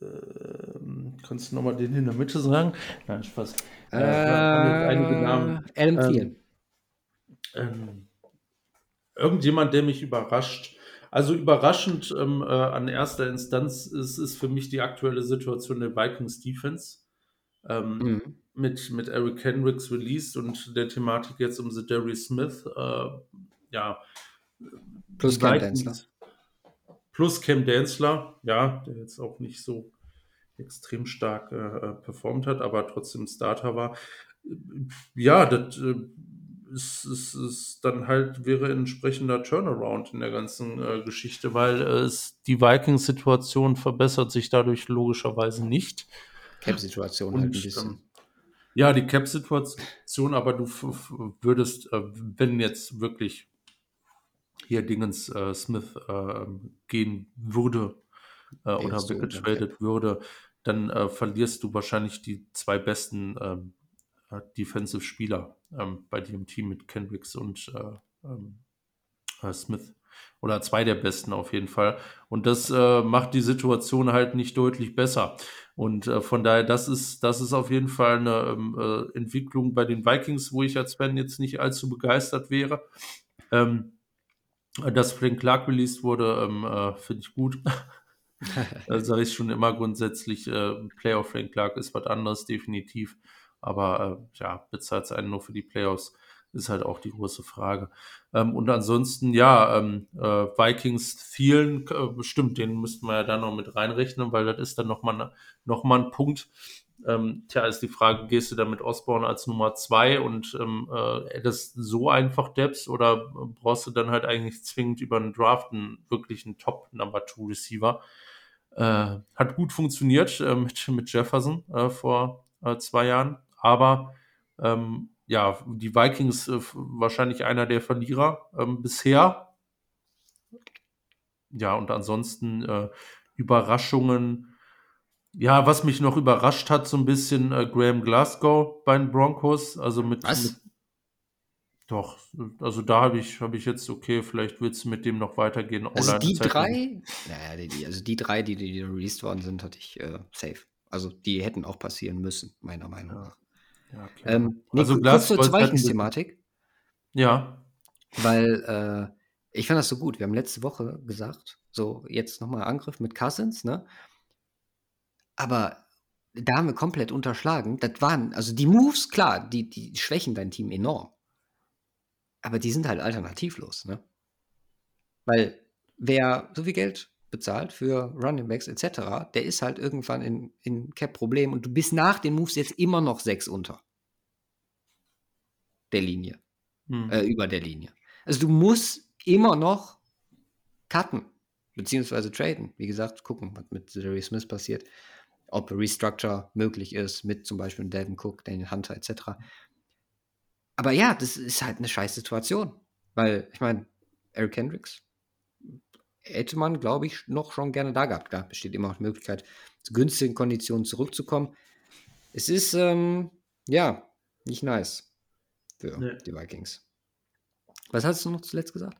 Ähm, kannst du nochmal den in der Mitte sagen? Nein, Spaß. Äh, äh, einige Namen. Adam Thielen. Ähm, ähm, irgendjemand, der mich überrascht. Also überraschend ähm, äh, an erster Instanz ist, ist für mich die aktuelle Situation der Vikings Defense. Ähm, mhm mit, mit Eric Hendricks released und der Thematik jetzt um The Derry Smith, äh, ja. Plus Cam Densler. Plus Cam Densler, ja, der jetzt auch nicht so extrem stark äh, äh performt hat, aber trotzdem Starter war. Ja, das äh, ist, ist, ist dann halt wäre ein entsprechender Turnaround in der ganzen äh, Geschichte, weil es die Vikings-Situation verbessert sich dadurch logischerweise nicht. Cap-Situation halt ein bisschen. Ähm, ja, die Cap-Situation, aber du würdest, äh, wenn jetzt wirklich hier Dingens äh, Smith äh, gehen würde, äh, oder weggetradet würde, dann äh, verlierst du wahrscheinlich die zwei besten äh, Defensive Spieler ähm, bei dir im Team mit Kendricks und äh, ähm, äh, Smith. Oder zwei der besten auf jeden Fall. Und das äh, macht die Situation halt nicht deutlich besser. Und äh, von daher, das ist, das ist auf jeden Fall eine ähm, äh, Entwicklung bei den Vikings, wo ich als Fan jetzt nicht allzu begeistert wäre. Ähm, dass Frank Clark released wurde, ähm, äh, finde ich gut. sage ich schon immer grundsätzlich, äh, Playoff Frank Clark ist was anderes, definitiv. Aber äh, ja, bezahlt es einen nur für die Playoffs ist halt auch die große Frage. Ähm, und ansonsten, ja, ähm, äh, Vikings Thielen, äh, bestimmt, den müssten wir ja da noch mit reinrechnen, weil das ist dann nochmal noch mal ein Punkt. Ähm, tja, ist die Frage, gehst du da mit Osborne als Nummer zwei und ähm, äh, das so einfach Depths oder brauchst du dann halt eigentlich zwingend über einen Draft einen wirklichen Top Number Two Receiver? Äh, hat gut funktioniert äh, mit, mit Jefferson äh, vor äh, zwei Jahren, aber ähm, ja, die Vikings äh, wahrscheinlich einer der Verlierer ähm, bisher. Ja, und ansonsten äh, Überraschungen. Ja, was mich noch überrascht hat, so ein bisschen äh, Graham Glasgow bei den Broncos. Also mit. Was? mit doch, also da habe ich, hab ich jetzt, okay, vielleicht wird es mit dem noch weitergehen. Also die drei, naja, die, die, also die drei, die, die released worden sind, hatte ich äh, safe. Also die hätten auch passieren müssen, meiner Meinung nach. Ja, okay. Ähm, nee, Also kurz zur Gold- Vikings-Thematik, Ja, weil äh, ich fand das so gut. Wir haben letzte Woche gesagt, so jetzt nochmal Angriff mit Cousins, ne? Aber da haben wir komplett unterschlagen. Das waren, also die Moves, klar, die, die schwächen dein Team enorm. Aber die sind halt alternativlos, ne? Weil wer so viel Geld bezahlt für Running Backs etc., der ist halt irgendwann in, in Cap-Problem und du bist nach den Moves jetzt immer noch sechs unter der Linie, hm. äh, über der Linie. Also du musst immer noch cutten, beziehungsweise traden. Wie gesagt, gucken, was mit Jerry Smith passiert, ob Restructure möglich ist mit zum Beispiel Devin Cook, Daniel Hunter etc. Aber ja, das ist halt eine scheiß Situation, weil ich meine, Eric Hendricks hätte man, glaube ich, noch schon gerne da gehabt. Da besteht immer noch die Möglichkeit, zu günstigen Konditionen zurückzukommen. Es ist, ähm, ja, nicht nice für Nee. die Vikings. Was hast du noch zuletzt gesagt?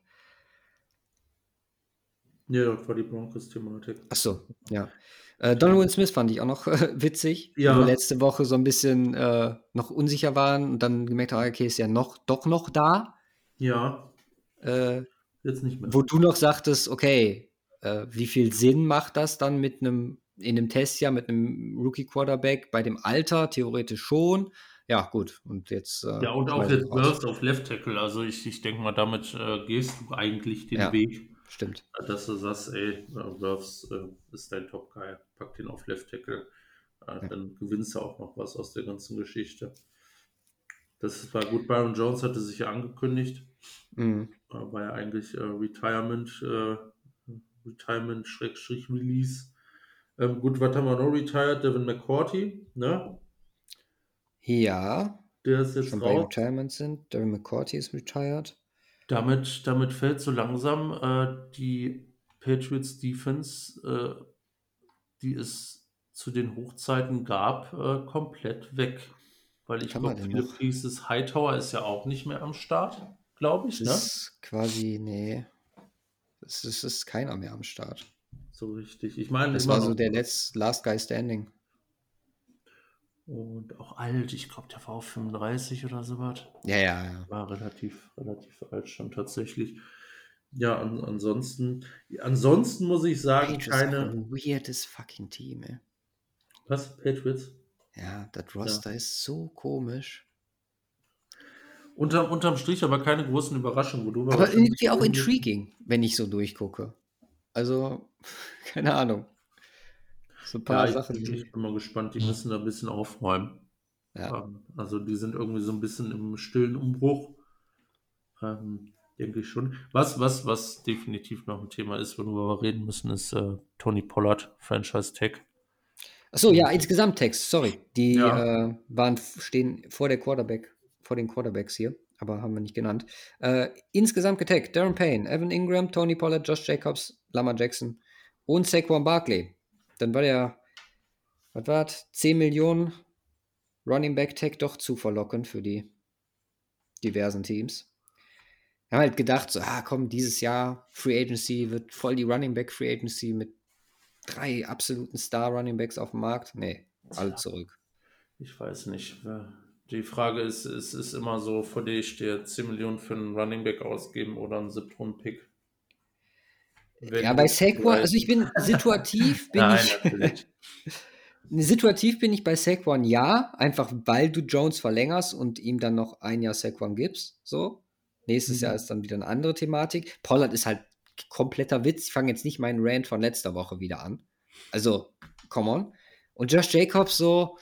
ja, das war die Broncos-Thematik. Ach so, ja. Äh, Donovan Smith fand ich auch noch äh, witzig, Ja. wo wir letzte Woche so ein bisschen äh, noch unsicher waren und dann gemerkt haben, okay, ist ja noch, doch noch da. Ja, Äh, jetzt nicht mehr. wo du noch sagtest, okay, äh, wie viel Sinn macht das dann mit einem, in einem Testjahr mit einem Rookie-Quarterback bei dem Alter? Theoretisch schon. Ja, gut. Und jetzt. Äh, Ja, und auch jetzt. Burst auf Left Tackle. Also ich, ich denke mal, damit äh, gehst du eigentlich den Ja. Weg, Stimmt. dass du sagst, ey, äh, Wirfs äh, ist dein Top-Guy, pack den auf Left Tackle. Äh, Ja. Dann gewinnst du auch noch was aus der ganzen Geschichte. Das war gut. Byron Jones hatte sich ja angekündigt. Mhm. Äh, war ja eigentlich äh, Retirement, äh, Retirement Schrägstrich Release. Ähm, gut, was haben wir noch retired? Devin McCourty, ne? Ja, Der ist jetzt schon bei raus. Retirement sind. Darren McCourty ist retired. Damit, damit fällt so langsam äh, die Patriots Defense, äh, die es zu den Hochzeiten gab, äh, komplett weg. Weil ich glaube, viele? Pieces Hightower ist ja auch nicht mehr am Start, glaube ich, Das ne? ist quasi, nee. Es ist, ist keiner mehr am Start. So richtig. Ich meine, Das war so der letzte Last Guy Standing. Und auch alt, ich glaube, der war auf 35 oder sowas. Ja, ja, ja. War relativ, relativ alt schon tatsächlich. Ja, an, ansonsten, ansonsten muss ich sagen, Patriots ist auch keine. ein weirdes fucking Team, ey. Was? Patriots? Ja, das Roster ist so komisch. Unterm, unterm Strich aber keine großen Überraschungen, worüber Aber irgendwie auch intriguing, wenn ich so durchgucke. Also, keine Ahnung. So ein paar Ja, Sachen. ich, ich bin mal gespannt, die müssen da ein bisschen aufräumen. Ja. Ähm, Also die sind irgendwie so ein bisschen im stillen Umbruch. Ähm, denke ich schon. Was, was, was definitiv noch ein Thema ist, worüber wir reden müssen, ist äh, Tony Pollard, Franchise Tag. Achso, ja, insgesamt Text, sorry. Die Ja. äh, waren, stehen vor der Quarterback, vor den Quarterbacks hier, aber haben wir nicht genannt. Äh, insgesamt getaggt: Darren Payne, Evan Ingram, Tony Pollard, Josh Jacobs, Lamar Jackson und Saquon Barkley. Dann war der, was war das, 10 Millionen Running Back Tag doch zu verlockend für die diversen Teams. Wir haben halt gedacht, so, ah, komm, dieses Jahr Free Agency wird voll die Running Back Free Agency mit drei absoluten Star Running Backs auf dem Markt. Nee, alle zurück. Ich weiß nicht. Die Frage ist, es ist immer so, vor dir ich dir 10 Millionen für einen Running Back ausgeben oder einen Siebtrunden-Pick. Ja, bei Saquon, also ich bin situativ, bin Nein, ich. situativ bin ich bei Saquon ja, einfach weil du Jones verlängerst und ihm dann noch ein Jahr Saquon gibst. So. Nächstes mhm. Jahr ist dann wieder eine andere Thematik. Pollard ist halt kompletter Witz. Ich fange jetzt nicht meinen Rant von letzter Woche wieder an. Also, come on. Und Josh Jacobs so,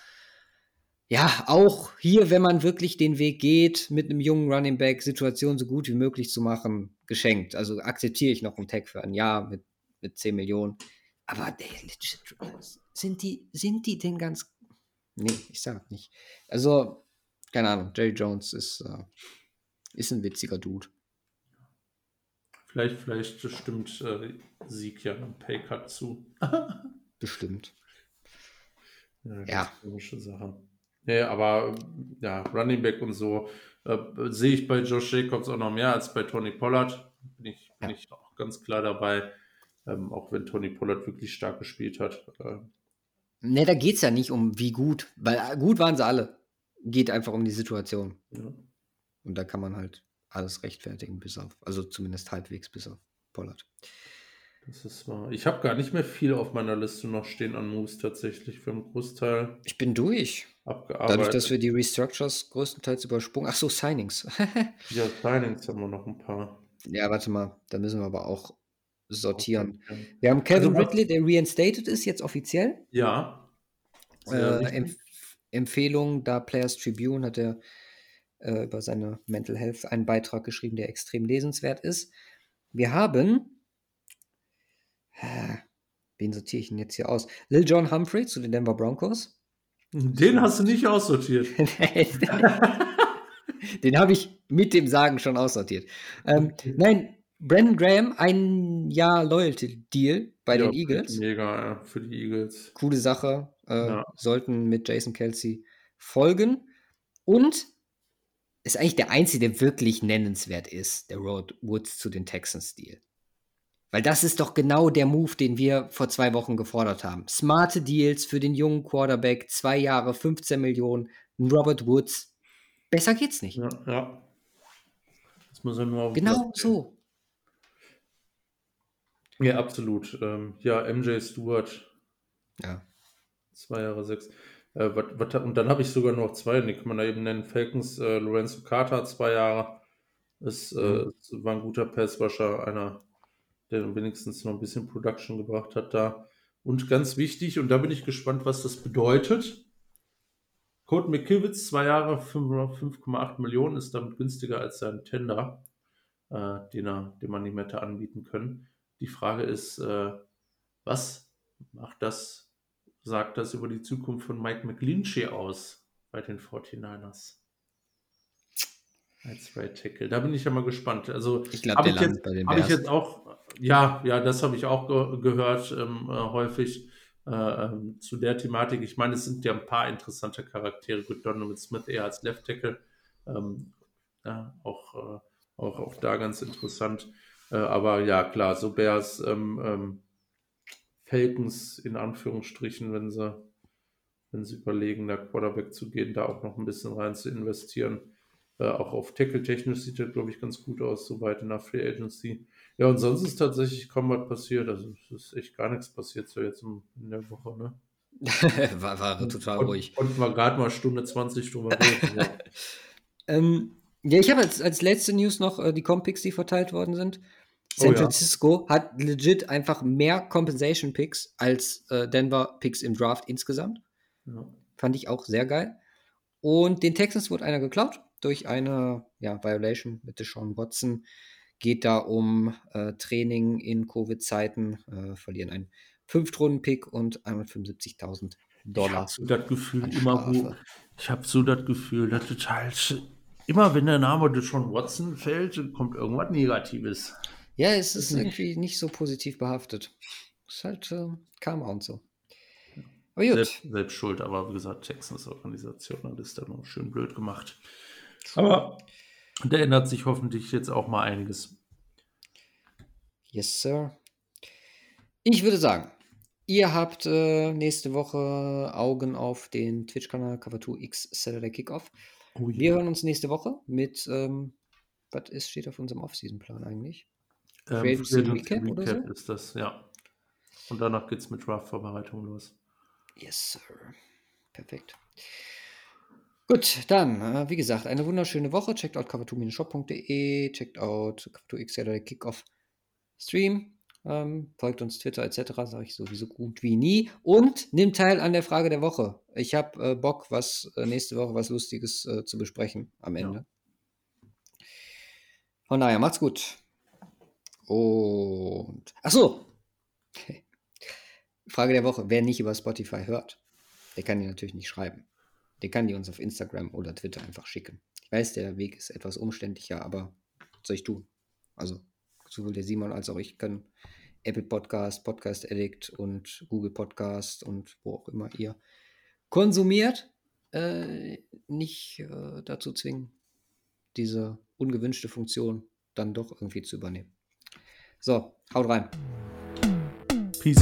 ja, auch hier, wenn man wirklich den Weg geht, mit einem jungen Running Back Situation so gut wie möglich zu machen, geschenkt. Also akzeptiere ich noch einen Tag für ein Jahr mit, mit 10 Millionen. Aber ey, sind die, sind die denn ganz. Nee, ich sag nicht. Also, keine Ahnung, Jerry Jones ist, äh, ist ein witziger Dude. Vielleicht, vielleicht stimmt äh, Sieg ja einem Paycut zu. Bestimmt. Ja. ja. Komische Sache. Nee, aber ja, Running Back und so äh, sehe ich bei Josh Jacobs auch noch mehr als bei Tony Pollard. Bin ich, bin ich auch ganz klar dabei, ähm, auch wenn Tony Pollard wirklich stark gespielt hat. Äh, ne, da geht es ja nicht um wie gut, weil äh, gut waren sie alle. Geht einfach um die Situation. Ja. Und da kann man halt alles rechtfertigen, bis auf, also zumindest halbwegs bis auf Pollard. Das ist wahr. Ich habe gar nicht mehr viel auf meiner Liste noch stehen an Moves tatsächlich für einen Großteil. Ich bin durch. Abgearbeitet. Dadurch, dass wir die Restructures größtenteils übersprungen. Ach so, Signings. ja, Signings haben wir noch ein paar. Ja, warte mal, da müssen wir aber auch sortieren. Okay. Wir haben Kevin also, Ridley, der reinstated ist, jetzt offiziell. Ja. Äh, Empf Empfehlung, da Players Tribune hat er äh, über seine Mental Health einen Beitrag geschrieben, der extrem lesenswert ist. Wir haben, äh, wen sortiere ich denn jetzt hier aus? Lil John Humphrey zu den Denver Broncos. Den hast du nicht aussortiert. den habe ich mit dem Sagen schon aussortiert. Ähm, nein, Brandon Graham, ein Jahr Loyalty-Deal bei ja, den Eagles. Mega, ja, für die Eagles. Coole Sache. Äh, ja. Sollten mit Jason Kelsey folgen. Und ist eigentlich der einzige, der wirklich nennenswert ist, der Road Woods zu den Texans-Deal. Weil das ist doch genau der Move, den wir vor zwei Wochen gefordert haben. Smarte Deals für den jungen Quarterback, zwei Jahre, 15 Millionen, Robert Woods. Besser geht's nicht. Ja, ja. Das muss er nur auf Genau so. Ja, absolut. Ähm, ja, MJ Stewart. Ja. Zwei Jahre, sechs. Äh, wat, wat, und dann habe ich sogar noch zwei, die kann man da eben nennen. Falcons, äh, Lorenzo Carter, zwei Jahre. Es, äh, mhm. war ein guter Passwasher, einer, der wenigstens noch ein bisschen Production gebracht hat da. Und ganz wichtig, und da bin ich gespannt, was das bedeutet. Code McKivitz, zwei Jahre, 5,8 Millionen, ist damit günstiger als sein Tender, äh, den, er, den man ihm hätte anbieten können. Die Frage ist, äh, was macht das sagt das über die Zukunft von Mike McGlinchey aus bei den 49ers? Als Right Tackle. Da bin ich ja mal gespannt. Also, ich glaube, der landet bei den Habe ich jetzt auch, ja, ja, das habe ich auch ge gehört, ähm, äh, häufig äh, ähm, zu der Thematik. Ich meine, es sind ja ein paar interessante Charaktere. Gut, Donovan Smith eher als Left Tackle. Ähm, ja, auch, äh, auch, auch da ganz interessant. Äh, aber ja, klar, so Bears ähm, ähm Falcons in Anführungsstrichen, wenn sie, wenn sie überlegen, da Quarterback zu gehen, da auch noch ein bisschen rein zu investieren. Äh, auch auf Tackle-technisch sieht das, glaube ich, ganz gut aus, soweit in der Free Agency. Ja, und sonst ist tatsächlich kaum was passiert. Also es ist echt gar nichts passiert so jetzt in der Woche, ne? war, war total und, ruhig. Und wir gerade mal Stunde 20 drüber reden. ja. ähm, ja, ich habe als, als letzte News noch äh, die Compics, die verteilt worden sind. San oh, Francisco ja. hat legit einfach mehr Compensation Picks als äh, Denver Picks im Draft insgesamt. Ja. Fand ich auch sehr geil. Und den Texans wurde einer geklaut durch eine ja, Violation mit Deshaun Watson. Geht da um äh, Training in Covid-Zeiten, äh, verlieren einen Fünftrunden-Pick und 175.000 Dollar. Ich habe so das Gefühl, immer wo, ich habe so das Gefühl, dass total, immer wenn der Name Deshaun Watson fällt, kommt irgendwas Negatives. Ja, es ist irgendwie nicht so positiv behaftet. Ist halt äh, Karma und so. Aber gut. Selbst, selbst schuld, aber wie gesagt, Texans Organisation hat es dann noch schön blöd gemacht. Aber da ändert sich hoffentlich jetzt auch mal einiges. Yes, Sir. Ich würde sagen, ihr habt äh, nächste Woche Augen auf den Twitch-Kanal Cover2X Saturday Kickoff. Oh ja. Wir hören uns nächste Woche mit, ähm, was ist, steht auf unserem Off-Season-Plan eigentlich? Ähm, Free Recap oder so? ist das, ja. Und danach geht es mit Draft-Vorbereitung los. Yes, Sir. Perfekt. Gut, dann, äh, wie gesagt, eine wunderschöne Woche. Checkt out cover2-shop.de, checkt out cover2x Saturday Kickoff Stream, ähm, folgt uns Twitter etc., sage ich sowieso gut wie nie. Und nimmt teil an der Frage der Woche. Ich habe äh, Bock, was äh, nächste Woche was Lustiges äh, zu besprechen am Ja. Ende. Von daher, macht's gut. Und, ach so. Frage der Woche. Wer nicht über Spotify hört, der kann die natürlich nicht schreiben. Der kann die uns auf Instagram oder Twitter einfach schicken. Ich weiß, der Weg ist etwas umständlicher, aber was soll ich tun? Also, sowohl der Simon als auch ich können Apple Podcast, Podcast Addict und Google Podcast und wo auch immer ihr konsumiert, äh, nicht äh, dazu zwingen, diese ungewünschte Funktion dann doch irgendwie zu übernehmen. So, haut rein. Peace.